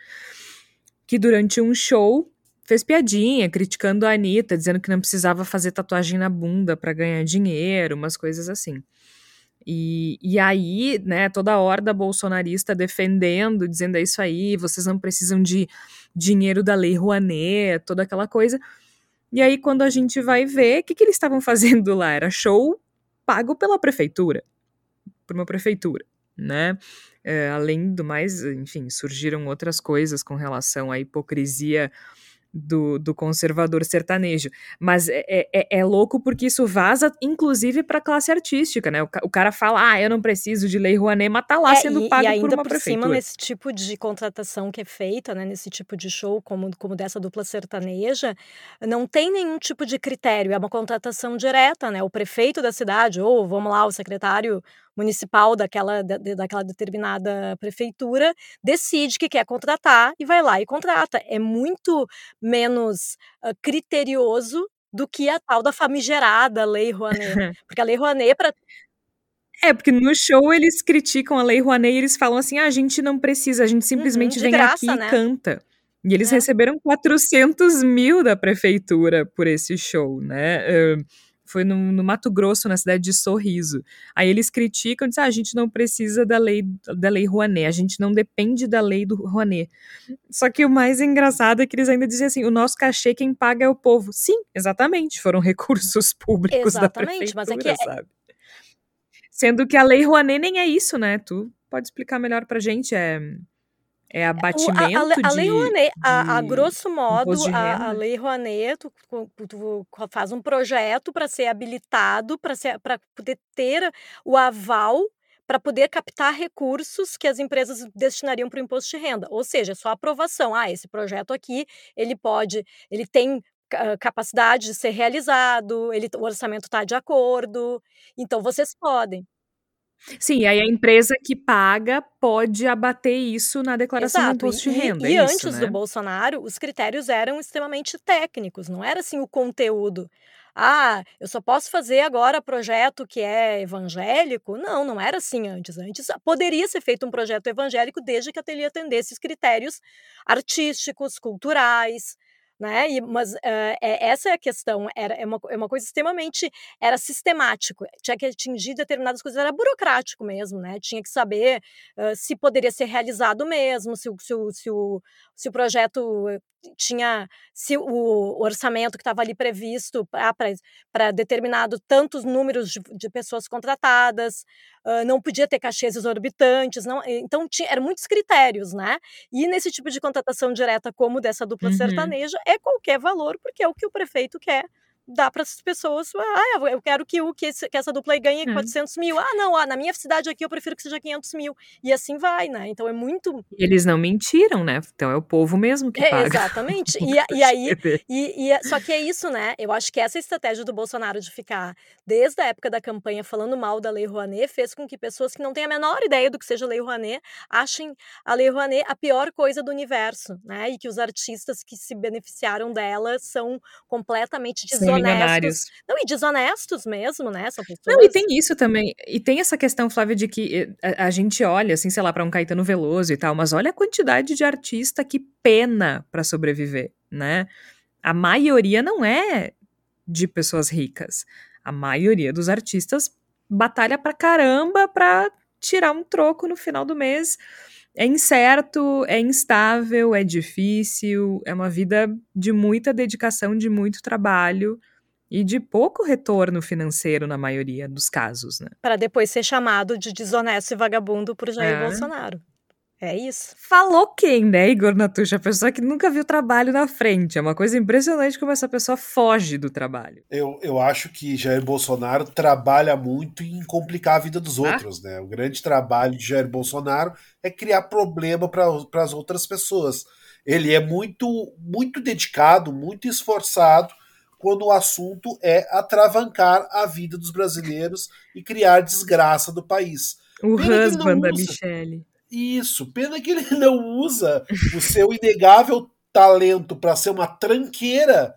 que durante um show fez piadinha, criticando a Anitta, dizendo que não precisava fazer tatuagem na bunda para ganhar dinheiro, umas coisas assim. E, e aí, né, toda a horda bolsonarista defendendo, dizendo é isso aí, vocês não precisam de dinheiro da Lei Rouanet, toda aquela coisa. E aí, quando a gente vai ver, o que, que eles estavam fazendo lá? Era show pago pela prefeitura, por uma prefeitura, né? É, além do mais, enfim, surgiram outras coisas com relação à hipocrisia do, do conservador sertanejo. Mas é, é, é, é louco porque isso vaza, inclusive, para a classe artística, né? O, o, cara fala, ah, eu não preciso de lei Rouanet, mas tá lá é, sendo e, pago e ainda por uma por prefeitura. cima, nesse tipo de contratação que é feita, né, nesse tipo de show, como, como dessa dupla sertaneja, não tem nenhum tipo de critério, é uma contratação direta, né? O prefeito da cidade, ou, vamos lá, o secretário municipal daquela, da, daquela determinada prefeitura decide que quer contratar e vai lá e contrata. É muito menos uh, criterioso do que a tal da famigerada Lei Rouanet. Porque a Lei Rouanet, para é, porque no show eles criticam a Lei Rouanet e eles falam assim: ah, a gente não precisa, a gente uhum, simplesmente uhum, vem graça, aqui né? e canta. E eles é. receberam 400 mil da prefeitura por esse show, né? Uh, foi no, no, Mato Grosso, na cidade de Sorriso. Aí eles criticam, dizem, ah, a gente não precisa da lei, da lei Rouanet, a gente não depende da lei do Rouanet. Só que o mais engraçado é que eles ainda dizem assim, o nosso cachê quem paga é o povo. Sim, exatamente, foram recursos públicos exatamente, da prefeitura, mas é que é sabe? Sendo que a lei Rouanet nem é isso, né? Tu pode explicar melhor pra gente, é... É abatimento a, a, a Lei Rouanet, a, a, grosso modo, a, a Lei Rouanet, tu, tu, faz um projeto para ser habilitado, para poder ter o aval para poder captar recursos que as empresas destinariam para o imposto de renda. Ou seja, só aprovação. Ah, esse projeto aqui, ele pode, ele tem capacidade de ser realizado, ele, o orçamento está de acordo, então vocês podem. Sim, aí a empresa que paga pode abater isso na declaração Exato. do imposto de renda. E, e é antes isso, né? do Bolsonaro, os critérios eram extremamente técnicos, não era assim o conteúdo. Ah, eu só posso fazer agora projeto que é evangélico? Não, não era assim antes. Antes poderia ser feito um projeto evangélico desde que ele atendesse esses critérios artísticos, culturais, né? E, mas uh, é, essa é a questão, era, é, uma, é uma coisa extremamente, era sistemático, tinha que atingir determinadas coisas, era burocrático mesmo, né? Tinha que saber uh, se poderia ser realizado mesmo, se, se, se, se, o, se o projeto tinha se o orçamento que estava ali previsto para determinado tantos números de, de pessoas contratadas, uh, não podia ter cachês exorbitantes, não, então tinha, eram muitos critérios, né? E nesse tipo de contratação direta como dessa dupla uhum. sertaneja é qualquer valor, porque é o que o prefeito quer dá para as pessoas, ah, eu quero que, o, que, esse, que essa dupla aí ganhe 400 hum. mil. Ah, não, ah, na minha cidade aqui eu prefiro que seja 500 mil. E assim vai, né? Então é muito... Eles não mentiram, né? Então é o povo mesmo que é, paga. Exatamente. e, e aí, e, e, só que é isso, né? Eu acho que essa estratégia do Bolsonaro de ficar, desde a época da campanha, falando mal da Lei Rouanet, fez com que pessoas que não têm a menor ideia do que seja a Lei Rouanet, achem a Lei Rouanet a pior coisa do universo, né? E que os artistas que se beneficiaram dela são completamente desonestos desonestos. Não, e desonestos mesmo, né? São pessoas. Não, e tem isso também. E tem essa questão, Flávia, de que eh, a, a gente olha, assim, sei lá, para um Caetano Veloso e tal, mas olha a quantidade de artista que pena para sobreviver, né? A maioria não é de pessoas ricas. A maioria dos artistas batalha pra caramba pra tirar um troco no final do mês é incerto, é instável, é difícil, é uma vida de muita dedicação, de muito trabalho e de pouco retorno financeiro na maioria dos casos, né? Para depois ser chamado de desonesto e vagabundo por Jair é. Bolsonaro. É isso. Falou quem, né, Igor Natucha? A pessoa que nunca viu trabalho na frente. É uma coisa impressionante como essa pessoa foge do trabalho. Eu, eu acho que Jair Bolsonaro trabalha muito em complicar a vida dos ah? outros, né? O grande trabalho de Jair Bolsonaro é criar problema para as outras pessoas. Ele é muito, muito dedicado, muito esforçado quando o assunto é atravancar a vida dos brasileiros e criar desgraça do país. O husband da Michelle. Isso, pena que ele não usa o seu inegável talento para ser uma tranqueira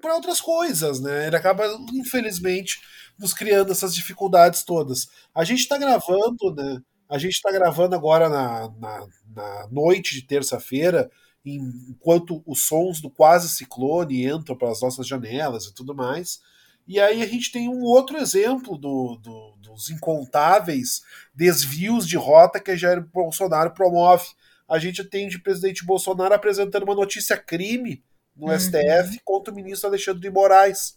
para outras coisas, né? Ele acaba, infelizmente, nos criando essas dificuldades todas. A gente está gravando, né? A gente está gravando agora na, na, na noite de terça-feira, enquanto os sons do quase ciclone entram para as nossas janelas e tudo mais. E aí a gente tem um outro exemplo do, do, dos incontáveis desvios de rota que Jair Bolsonaro promove. A gente tem de presidente Bolsonaro apresentando uma notícia crime no uhum. STF contra o ministro Alexandre de Moraes.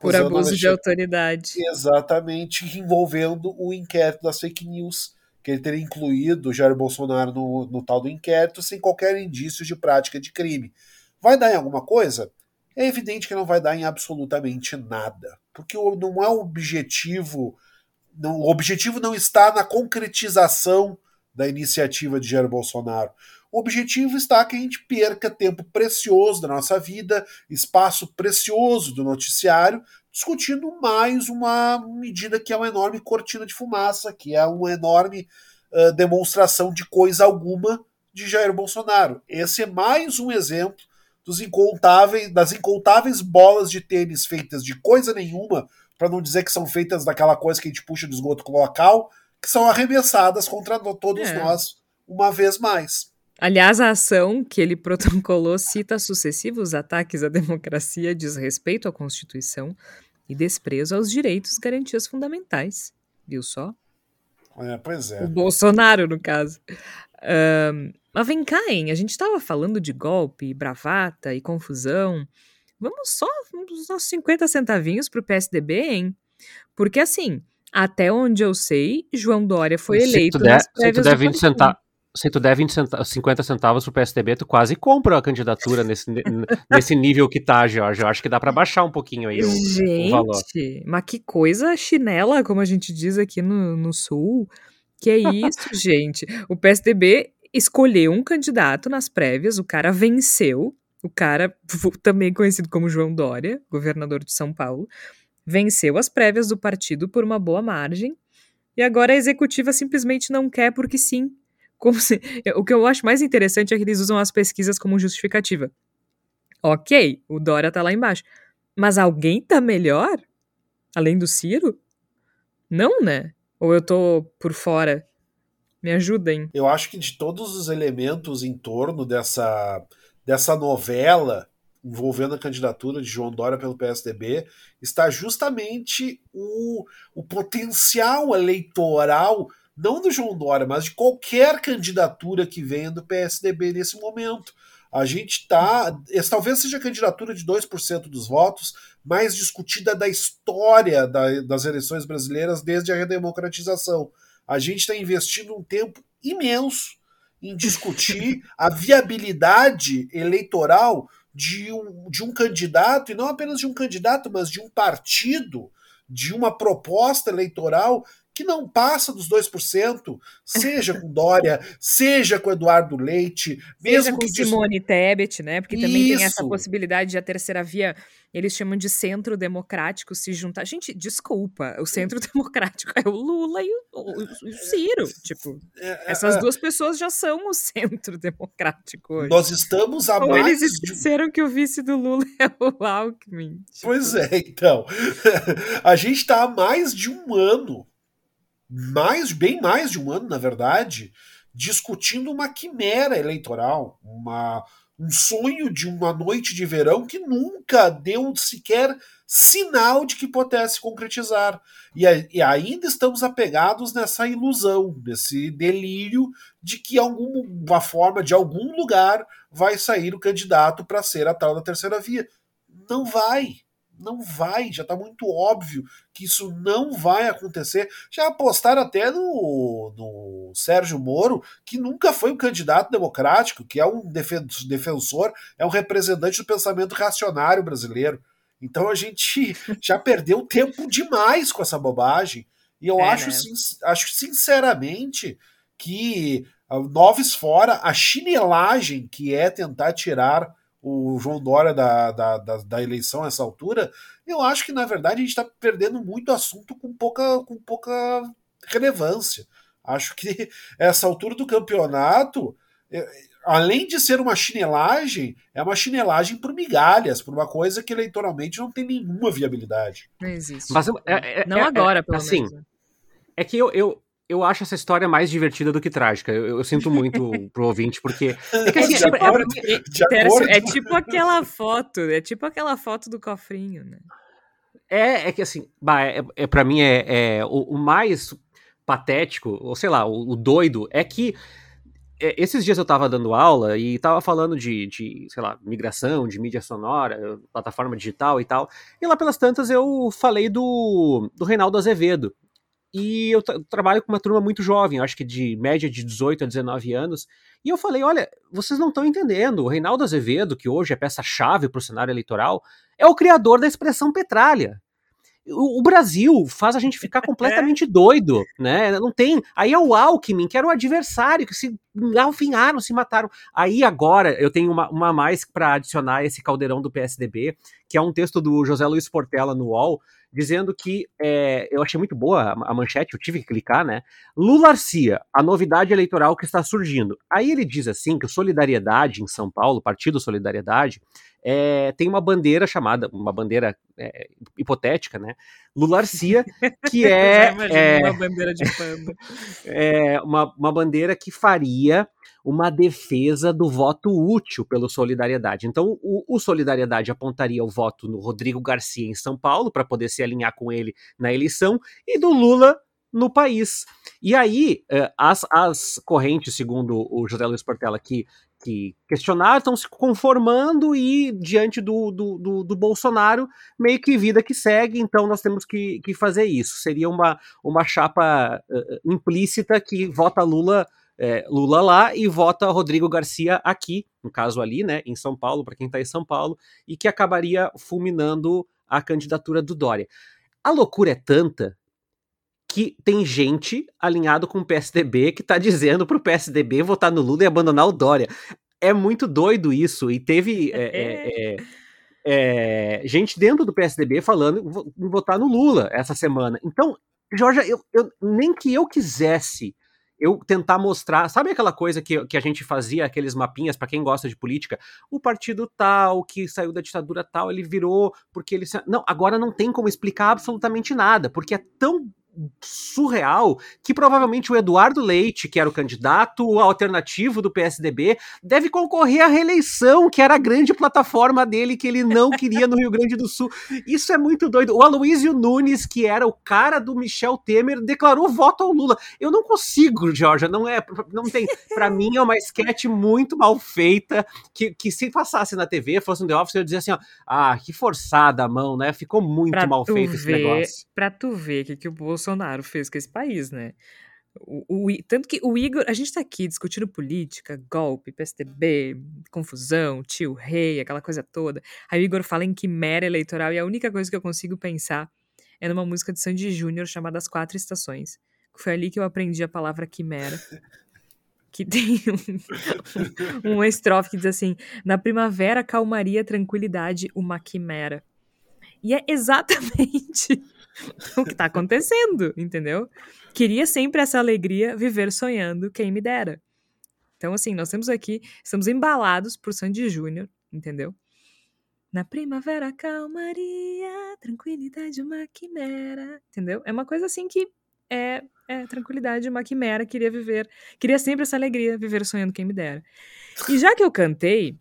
Por abuso Alexandre... de autoridade. Exatamente, envolvendo o inquérito das fake news, que ele teria incluído Jair Bolsonaro no, no tal do inquérito sem qualquer indício de prática de crime. Vai dar em alguma coisa? É evidente que não vai dar em absolutamente nada, porque não é o objetivo, não, o objetivo não está na concretização da iniciativa de Jair Bolsonaro. O objetivo está que a gente perca tempo precioso da nossa vida, espaço precioso do noticiário, discutindo mais uma medida que é uma enorme cortina de fumaça, que é uma enorme uh, demonstração de coisa alguma de Jair Bolsonaro. Esse é mais um exemplo dos incontáveis, das incontáveis bolas de tênis feitas de coisa nenhuma, para não dizer que são feitas daquela coisa que a gente puxa do esgoto local, que são arremessadas contra todos é. nós uma vez mais. Aliás, a ação que ele protocolou cita sucessivos ataques à democracia, desrespeito à Constituição e desprezo aos direitos e garantias fundamentais. Viu só? É, pois é. O Bolsonaro, no caso. Um, mas vem cá, hein? A gente estava falando de golpe, bravata e confusão. Vamos só uns 50 centavinhos pro PSDB, hein? Porque assim, até onde eu sei, João Dória foi se eleito tu der, se tu der 20 centavos se tu der 20 centavos, 50 centavos pro PSDB, tu quase compra a candidatura nesse, nesse nível que tá, Jorge. Eu acho que dá para baixar um pouquinho aí o, gente, o valor. mas que coisa chinela, como a gente diz aqui no, no Sul. Que é isso, gente? O PSDB escolheu um candidato nas prévias, o cara venceu, o cara, também conhecido como João Dória, governador de São Paulo, venceu as prévias do partido por uma boa margem, e agora a executiva simplesmente não quer porque sim. Se, o que eu acho mais interessante é que eles usam as pesquisas como justificativa. Ok, o Dória tá lá embaixo. Mas alguém tá melhor? Além do Ciro? Não, né? Ou eu tô por fora? Me ajudem. Eu acho que de todos os elementos em torno dessa, dessa novela envolvendo a candidatura de João Dória pelo PSDB, está justamente o, o potencial eleitoral, não do João Dória, mas de qualquer candidatura que venha do PSDB nesse momento. A gente está. Talvez seja a candidatura de 2% dos votos mais discutida da história da, das eleições brasileiras desde a redemocratização a gente está investindo um tempo imenso em discutir a viabilidade eleitoral de um, de um candidato, e não apenas de um candidato, mas de um partido, de uma proposta eleitoral que não passa dos 2%, seja com Dória, seja com Eduardo Leite, mesmo seja com Simone diz... Tebet, né? Porque também Isso. tem essa possibilidade de a terceira via, eles chamam de centro democrático se juntar. Gente, desculpa, o centro democrático é o Lula e o, o, o Ciro, tipo, é, é, essas é, duas pessoas já são o centro democrático hoje. Nós estamos a Ou mais eles esqueceram de... que o vice do Lula é o Alckmin. Tipo... Pois é, então, a gente está há mais de um ano mais, bem mais de um ano, na verdade, discutindo uma quimera eleitoral, uma, um sonho de uma noite de verão que nunca deu sequer sinal de que pudesse concretizar. E, e, ainda estamos apegados nessa ilusão, nesse delírio de que alguma forma, de algum lugar, vai sair o candidato para ser a tal da terceira via. Não vai. Não vai, já está muito óbvio que isso não vai acontecer. Já apostaram até no, no Sérgio Moro, que nunca foi um candidato democrático, que é um defensor, é um representante do pensamento racionário brasileiro. Então a gente já perdeu tempo demais com essa bobagem. E eu é, acho, né? acho sinceramente que ah, noves fora a chinelagem que é tentar tirar o João Dória da, da, da, da, eleição a essa altura, eu acho que, na verdade, a gente está perdendo muito assunto com pouca, com pouca relevância. Acho que essa altura do campeonato, é, além de ser uma chinelagem, é uma chinelagem por migalhas, por uma coisa que eleitoralmente não tem nenhuma viabilidade. Não existe. Mas, é, é, não é, agora, pelo assim, menos. Né? É que eu, eu, eu acho essa história mais divertida do que trágica. Eu, eu sinto muito pro ouvinte, porque. É, que, assim, tipo, é, é, é, tipo aquela foto, é tipo aquela foto do cofrinho, né? É, é que assim, bah, é, é, para mim é, é o, o, mais patético, ou sei lá, o, o doido, é que é, esses dias eu tava dando aula e tava falando de, de, sei lá, migração, de mídia sonora, plataforma digital e tal. E lá pelas tantas eu falei do, do Reinaldo Azevedo, e eu trabalho com uma turma muito jovem, acho que de média de 18 a 19 anos. E eu falei: olha, vocês não estão entendendo. O Reinaldo Azevedo, que hoje é peça-chave para o cenário eleitoral, é o criador da expressão petralha. O, Brasil faz a gente ficar completamente doido, né? Não tem. Aí é o Alckmin, que era o adversário, que se alfinharam, se mataram. Aí agora eu tenho uma, uma mais para adicionar esse caldeirão do PSDB, que é um texto do José Luiz Portela no UOL, dizendo que é, eu achei muito boa a, manchete, eu tive que clicar, né? Lula Arcia, a novidade eleitoral que está surgindo. Aí ele diz assim que o Solidariedade em São Paulo, Partido Solidariedade, é, tem uma bandeira chamada, uma bandeira é, hipotética, né? Lula Arcia, que é, é uma bandeira de panda. é uma, uma bandeira que faria uma defesa do voto útil pelo Solidariedade. Então, o, o Solidariedade apontaria o voto no Rodrigo Garcia em São Paulo para poder se alinhar com ele na eleição e do Lula no país. E aí, as, as correntes, segundo o José Luiz Portela, que, que questionaram, estão se conformando e, diante do, do, do, do, Bolsonaro, meio que vida que segue, então nós temos que, que fazer isso. Seria uma, uma chapa uh, implícita que vota Lula é, Lula lá e vota Rodrigo Garcia aqui, no caso ali, né, em São Paulo, para quem está em São Paulo, e que acabaria fulminando a candidatura do Dória. A loucura é tanta que tem gente alinhado com o PSDB que está dizendo para o PSDB votar no Lula e abandonar o Dória. É muito doido isso, e teve é, é, é, é gente dentro do PSDB falando em votar no Lula essa semana. Então, Jorge, eu, eu, nem que eu quisesse eu tentar mostrar, sabe aquela coisa que, que a gente fazia, aqueles mapinhas para quem gosta de política? O partido tal, que saiu da ditadura tal, ele virou porque ele. Não, agora não tem como explicar absolutamente nada, porque é tão surreal que provavelmente o Eduardo Leite, que era o candidato alternativo do PSDB, deve concorrer à reeleição, que era a grande plataforma dele que ele não queria no Rio Grande do Sul. Isso é muito doido. O Aloysio Nunes, que era o cara do Michel Temer, declarou voto ao Lula. Eu não consigo, Georgia, não é, não tem. Para mim é uma sketch muito mal feita, que, que se passasse na TV, fosse um The Office, eu dizia assim, ó, ah, que forçada a mão, né? Ficou muito pra mal feito ver, esse negócio. Pra tu ver o que, que o Bolsonaro Bolsonaro fez com esse país, né? O, o, tanto que o Igor, a gente tá aqui discutindo política, golpe, PSDB, confusão, tio rei, aquela coisa toda. Aí o Igor fala em quimera eleitoral e a única coisa que eu consigo pensar é numa música de Sandy Júnior chamada As Quatro Estações. Foi ali que eu aprendi a palavra quimera. que tem um, um, uma estrofe que diz assim: Na primavera, calmaria, tranquilidade, uma quimera. E é exatamente o que está acontecendo, entendeu? Queria sempre essa alegria, viver sonhando, quem me dera. Então, assim, nós temos aqui, estamos embalados por Sandy Júnior, entendeu? Na primavera, calmaria, tranquilidade, uma quimera, entendeu? É uma coisa assim que é, é tranquilidade, uma quimera, queria viver, queria sempre essa alegria, viver sonhando quem me dera. E já que eu cantei,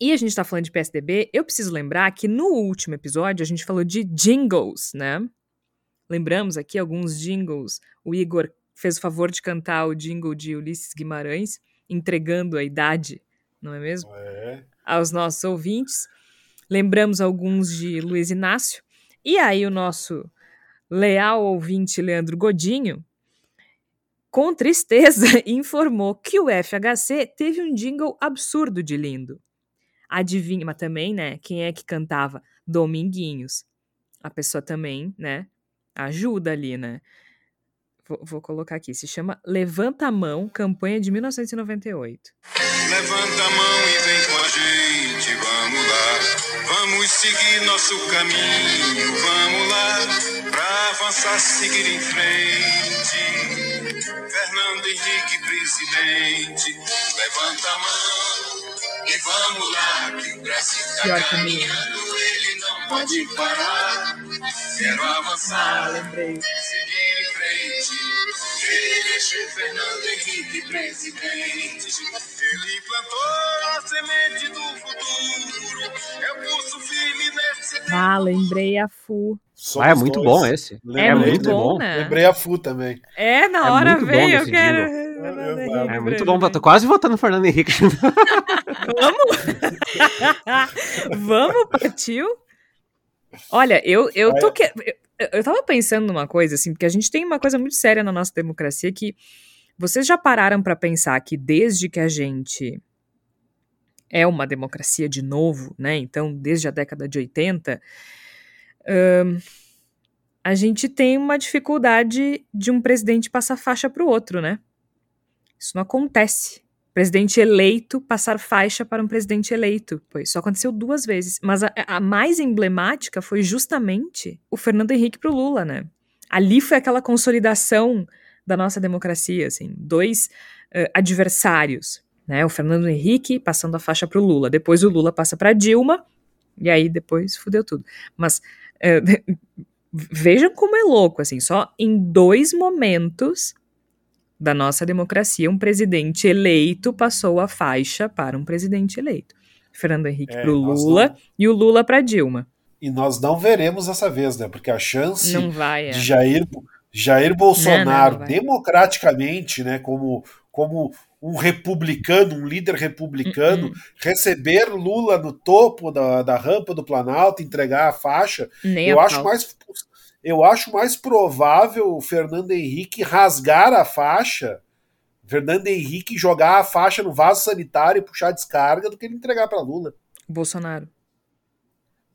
e a gente tá falando de PSDB, eu preciso lembrar que no último episódio a gente falou de jingles, né? Lembramos aqui alguns jingles. O Igor fez o favor de cantar o jingle de Ulisses Guimarães, entregando a idade, não é mesmo? É. Aos nossos ouvintes. Lembramos alguns de Luiz Inácio. E aí o nosso leal ouvinte Leandro Godinho, com tristeza, informou que o FHC teve um jingle absurdo de lindo. Adivinha, mas também, né? Quem é que cantava? Dominguinhos. A pessoa também, né? Ajuda ali, né? Vou, vou, colocar aqui. Se chama Levanta a Mão, campanha de 1998. Levanta a mão e vem com a gente, vamos lá. Vamos seguir nosso caminho, vamos lá. Pra avançar, seguir em frente. Fernando Henrique, presidente. Levanta a mão e vamos lá. Que o Brasil tá caminhando, ele não pode parar. Quero avançar, ah, lembrei. seguir em frente. Ele Fernando Henrique presidente. Ele plantou a semente do futuro. É o pulso firme nesse Ah, lembrei a FU. Somos ah, é muito dois. bom esse. É, muito bom, né? Lembrei a FU também. É, na hora é veio, eu quero. É, é muito bom, tô quase votando no Fernando Henrique. Vamos? Vamos, partiu? Olha, eu, eu tô que... Eu tava pensando numa coisa, assim, porque a gente tem uma coisa muito séria na nossa democracia que vocês já pararam para pensar que desde que a gente é uma democracia de novo, né? Então, desde a década de 80, a gente tem uma dificuldade de um presidente passar faixa para o outro, né? Isso não acontece presidente eleito passar faixa para um presidente eleito. Pois só aconteceu duas vezes. Mas a, a mais emblemática foi justamente o Fernando Henrique para o Lula, né? Ali foi aquela consolidação da nossa democracia, assim, dois uh, adversários, né? O Fernando Henrique passando a faixa para o Lula, depois o Lula passa para Dilma e aí depois fudeu tudo. Mas uh, vejam como é louco, assim, só em dois momentos da nossa democracia, um presidente eleito passou a faixa para um presidente eleito. Fernando Henrique é, para o Lula não... e o Lula para Dilma. E nós não veremos dessa vez, né? Porque a chance vai, é. de Jair, Jair Bolsonaro não, não, democraticamente, né, como, como um republicano, um líder republicano, uh -uh. receber Lula no topo da, da rampa do Planalto, entregar a faixa, Nem eu a acho pau. mais eu acho mais provável o Fernando Henrique rasgar a faixa, Fernando Henrique jogar a faixa no vaso sanitário e puxar a descarga do que ele entregar para Lula. Bolsonaro.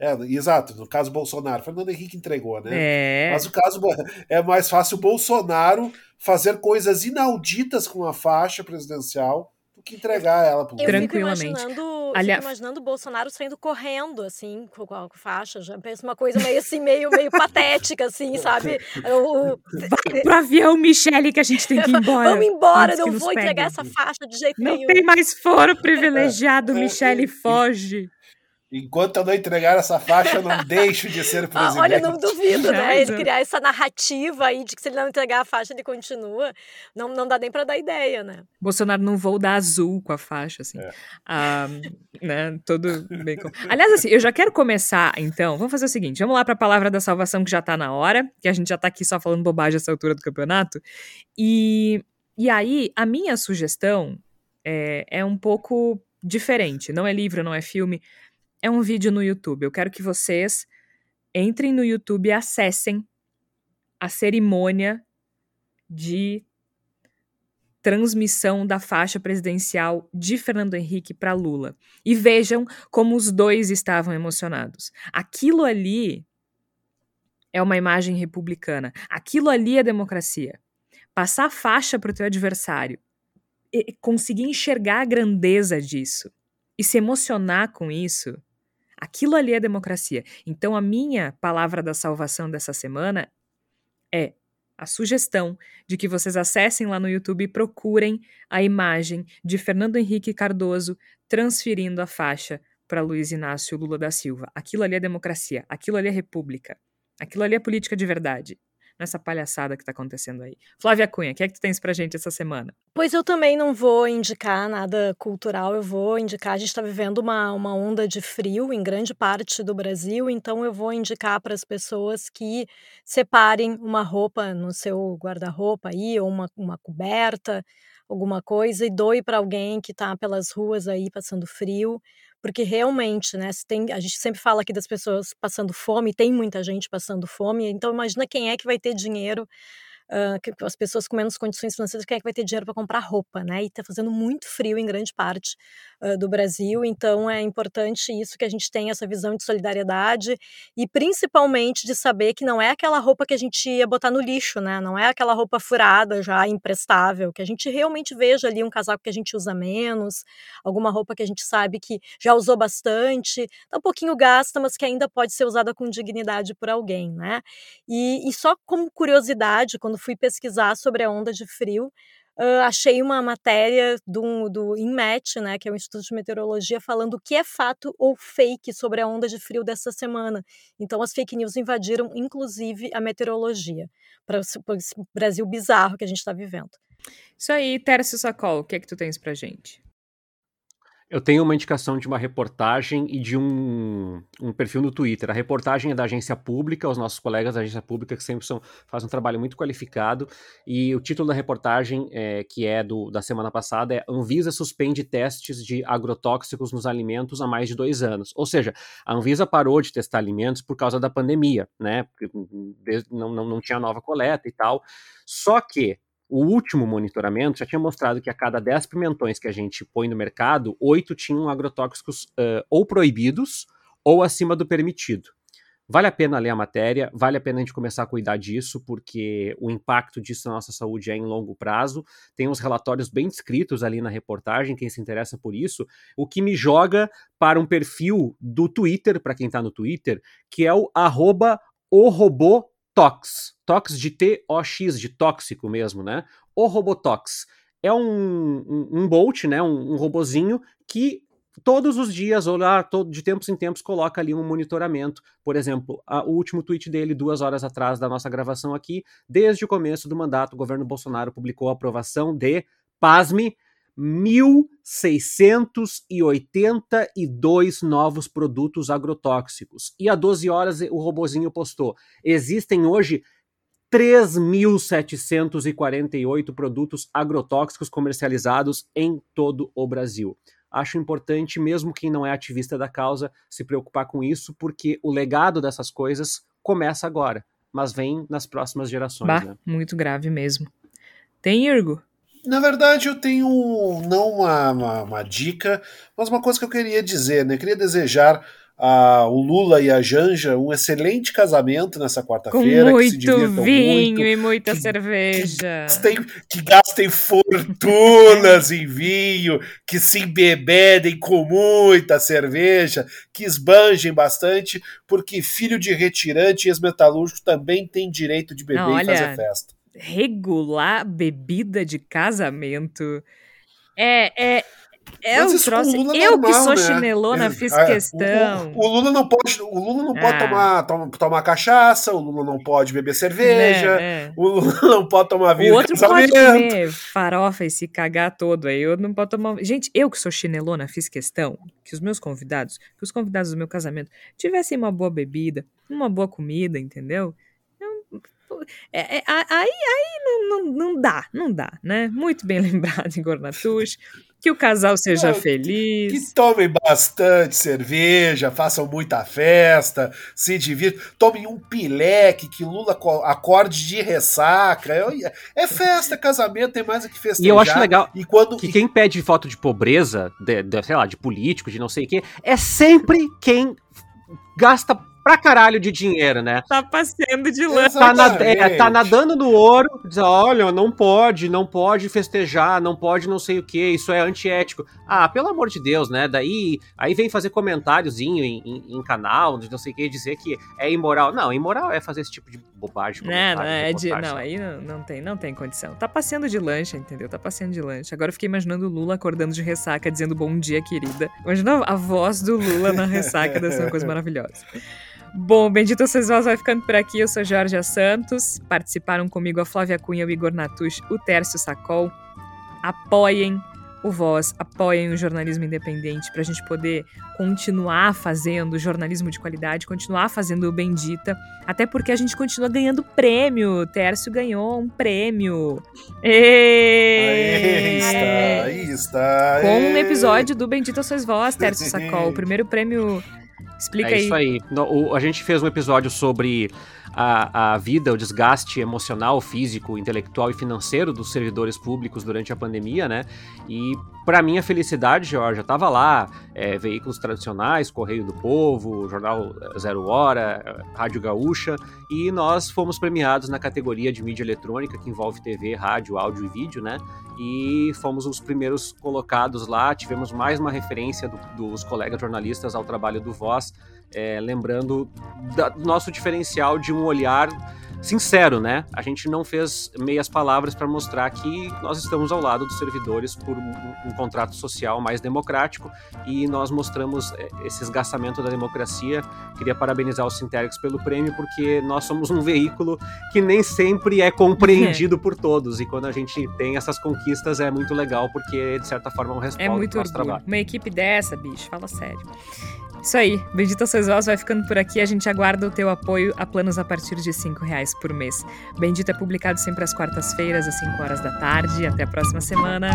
É, exato, no caso Bolsonaro, Fernando Henrique entregou, né? É. Mas o caso é mais fácil o Bolsonaro fazer coisas inauditas com a faixa presidencial que entregar ela pro Eu Tranquilamente. Fico imaginando, Aliás... fico imaginando o Bolsonaro saindo correndo, assim, com, com a faixa. Já penso uma coisa meio assim, meio, meio patética, assim, sabe? O... Vai pro avião, Michele, que a gente tem que ir embora. Vamos embora, não vou entregar essa faixa de jeito não nenhum. Não tem mais foro privilegiado, Michele, foge. Enquanto eu não entregar essa faixa, eu não deixo de ser presidente. Ah, olha, não duvido, né? Ele criar essa narrativa aí de que se ele não entregar a faixa, ele continua. Não, não dá nem para dar ideia, né? Bolsonaro não vou dar azul com a faixa, assim. É. Ah, né? Todo bem. Aliás, assim, eu já quero começar, então. Vamos fazer o seguinte: vamos lá para a palavra da salvação, que já tá na hora, que a gente já tá aqui só falando bobagem essa altura do campeonato. E, e aí, a minha sugestão é, é um pouco diferente. Não é livro, não é filme é um vídeo no YouTube. Eu quero que vocês entrem no YouTube e acessem a cerimônia de transmissão da faixa presidencial de Fernando Henrique para Lula e vejam como os dois estavam emocionados. Aquilo ali é uma imagem republicana. Aquilo ali é democracia. Passar faixa para o teu adversário, conseguir enxergar a grandeza disso e se emocionar com isso Aquilo ali é democracia. Então, a minha palavra da salvação dessa semana é a sugestão de que vocês acessem lá no YouTube e procurem a imagem de Fernando Henrique Cardoso transferindo a faixa para Luiz Inácio Lula da Silva. Aquilo ali é democracia, aquilo ali é república, aquilo ali é política de verdade. Nessa palhaçada que tá acontecendo aí. Flávia Cunha, o que é que tu tens pra gente essa semana? Pois eu também não vou indicar nada cultural, eu vou indicar, a gente está vivendo uma, uma onda de frio em grande parte do Brasil, então eu vou indicar para as pessoas que separem uma roupa no seu guarda-roupa aí, ou uma, uma coberta, alguma coisa, e doe para alguém que está pelas ruas aí passando frio, porque realmente, né, tem, a gente sempre fala aqui das pessoas passando fome, tem muita gente passando fome, então imagina quem é que vai ter dinheiro Uh, as pessoas com menos condições financeiras, quem é que vai ter dinheiro para comprar roupa, né? E está fazendo muito frio em grande parte uh, do Brasil, então é importante isso que a gente tenha essa visão de solidariedade e principalmente de saber que não é aquela roupa que a gente ia botar no lixo, né? Não é aquela roupa furada já imprestável, que a gente realmente veja ali um casaco que a gente usa menos, alguma roupa que a gente sabe que já usou bastante, tá um pouquinho gasta, mas que ainda pode ser usada com dignidade por alguém, né? E, e só como curiosidade, quando fui pesquisar sobre a onda de frio, uh, achei uma matéria do, do INMET, né, que é o Instituto de Meteorologia, falando o que é fato ou fake sobre a onda de frio dessa semana. Então, as fake news invadiram, inclusive, a meteorologia, para esse Brasil bizarro que a gente está vivendo. Isso aí, Tércio Sacol, o que é que tu tens pra gente? Eu tenho uma indicação de uma reportagem e de um, um perfil no Twitter. A reportagem é da agência pública, os nossos colegas da agência pública que sempre são, fazem um trabalho muito qualificado. E o título da reportagem, é, que é do, da semana passada, é Anvisa suspende testes de agrotóxicos nos alimentos há mais de dois anos. Ou seja, a Anvisa parou de testar alimentos por causa da pandemia, né? Não, não, não tinha nova coleta e tal. Só que o último monitoramento já tinha mostrado que a cada 10 pimentões que a gente põe no mercado, 8 tinham agrotóxicos uh, ou proibidos ou acima do permitido. Vale a pena ler a matéria, vale a pena a gente começar a cuidar disso, porque o impacto disso na nossa saúde é em longo prazo. Tem uns relatórios bem descritos ali na reportagem, quem se interessa por isso, o que me joga para um perfil do Twitter, para quem está no Twitter, que é o arroba o robô Tox. Tox de T-O-X, de tóxico mesmo, né? O Robotox. É um, um, um Bolt, né? Um, um robozinho que todos os dias, ou lá, de tempos em tempos, coloca ali um monitoramento. Por exemplo, a, o último tweet dele, duas horas atrás da nossa gravação aqui, desde o começo do mandato, o governo Bolsonaro publicou a aprovação de, pasme, 1.682 novos produtos agrotóxicos. E há 12 horas o robozinho postou: existem hoje 3.748 produtos agrotóxicos comercializados em todo o Brasil. Acho importante, mesmo quem não é ativista da causa, se preocupar com isso, porque o legado dessas coisas começa agora, mas vem nas próximas gerações. Bah, né? Muito grave mesmo. Tem, Irgo? Na verdade, eu tenho não uma, uma, uma, dica, mas uma coisa que eu queria dizer, né? Eu queria desejar a, o Lula e a Janja um excelente casamento nessa quarta-feira. Com muito que se vinho muito, e muita que, cerveja. Que gastem, que gastem fortunas em vinho, que se embebedem com muita cerveja, que esbanjem bastante, porque filho de retirante e ex-metalúrgico também tem direito de beber Não, e fazer festa regular bebida de casamento. É, é, é um troço. Eu que sou né? chinelona, fiz questão. O, o, o, Lula não pode, o Lula não pode Ah. tomar, tom- tomar cachaça, o Lula não pode beber cerveja, é. o Lula não pode tomar O vinho outro de casamento. pode comer farofa e se cagar todo. Aí eu não posso tomar. Gente, eu que sou chinelona, fiz questão que os meus convidados, que os convidados do meu casamento tivessem uma boa bebida, uma boa comida, entendeu? Eu- é- é- aí aí não, não, não dá, não dá, né? Muito bem lembrado, Igor Natush. Que o casal seja Não, feliz. Que tomem bastante cerveja, façam muita festa, se divirtam, tomem um pileque, que Lula co- acorde de ressaca. É, é festa, casamento, tem mais o que festejar. E eu acho legal E quando, que quem pede foto de pobreza, de, de, sei lá, de político, de não sei o quê, é sempre quem gasta pra caralho de dinheiro, né? Tá passeando de lã. Tá, na- é, tá nadando no ouro, diz, olha, não pode, não pode festejar, não pode não sei o que, isso é antiético. Ah, pelo amor de Deus, né? Daí, aí vem fazer comentáriozinho em, em- em canal, de não sei o que, dizer que é imoral. Não, imoral é fazer esse tipo de bobagem. Não, não, é de, não aí não, não tem, não tem condição. Tá passeando de lancha, entendeu? Tá passeando de lancha. Agora eu fiquei imaginando o Lula acordando de ressaca, dizendo bom dia, querida. Imagina a voz do Lula na ressaca, uma coisa maravilhosa. Bom, Bendito Vocês Vós vai ficando por aqui. Eu sou Jorge Santos. Participaram comigo a Flávia Cunha, o Igor Natush, o Tércio Sacol. Apoiem o Voz, apoiem o jornalismo independente para a gente poder continuar fazendo jornalismo de qualidade, continuar fazendo o Bendita, até porque a gente continua ganhando prêmio. O Tércio ganhou um prêmio. Aí está, aí está. Com um episódio do Bendita Sois Vós, Tércio Sacol. O primeiro prêmio. Explica é aí. É isso aí. a gente fez um episódio sobre a, a vida, o desgaste emocional, físico, intelectual e financeiro dos servidores públicos durante a pandemia, né? E para minha felicidade, Jorge, eu tava lá, é, veículos tradicionais, Correio do Povo, Jornal Zero Hora, Rádio Gaúcha, e nós fomos premiados na categoria de mídia eletrônica, que envolve TV, rádio, áudio e vídeo, né? E fomos os primeiros colocados lá, tivemos mais uma referência do, dos colegas jornalistas ao trabalho do Voz, é, lembrando do nosso diferencial de um olhar sincero, né? A gente não fez meias palavras para mostrar que nós estamos ao lado dos servidores por um, um, contrato social mais democrático e nós mostramos é, esse esgaçamento da democracia. Queria parabenizar o Sinterx pelo prêmio porque nós somos um veículo que nem sempre é compreendido por todos e quando a gente tem essas conquistas é muito legal porque de certa forma é um respaldo é muito do nosso orgulho. trabalho. Uma equipe dessa, bicho, fala sério. Isso aí, Bendita Sois Vós vai ficando por aqui. A gente aguarda o teu apoio a planos a partir de R$ reais por mês. Bendita é publicado sempre às quartas-feiras, às 5 horas da tarde. Até a próxima semana.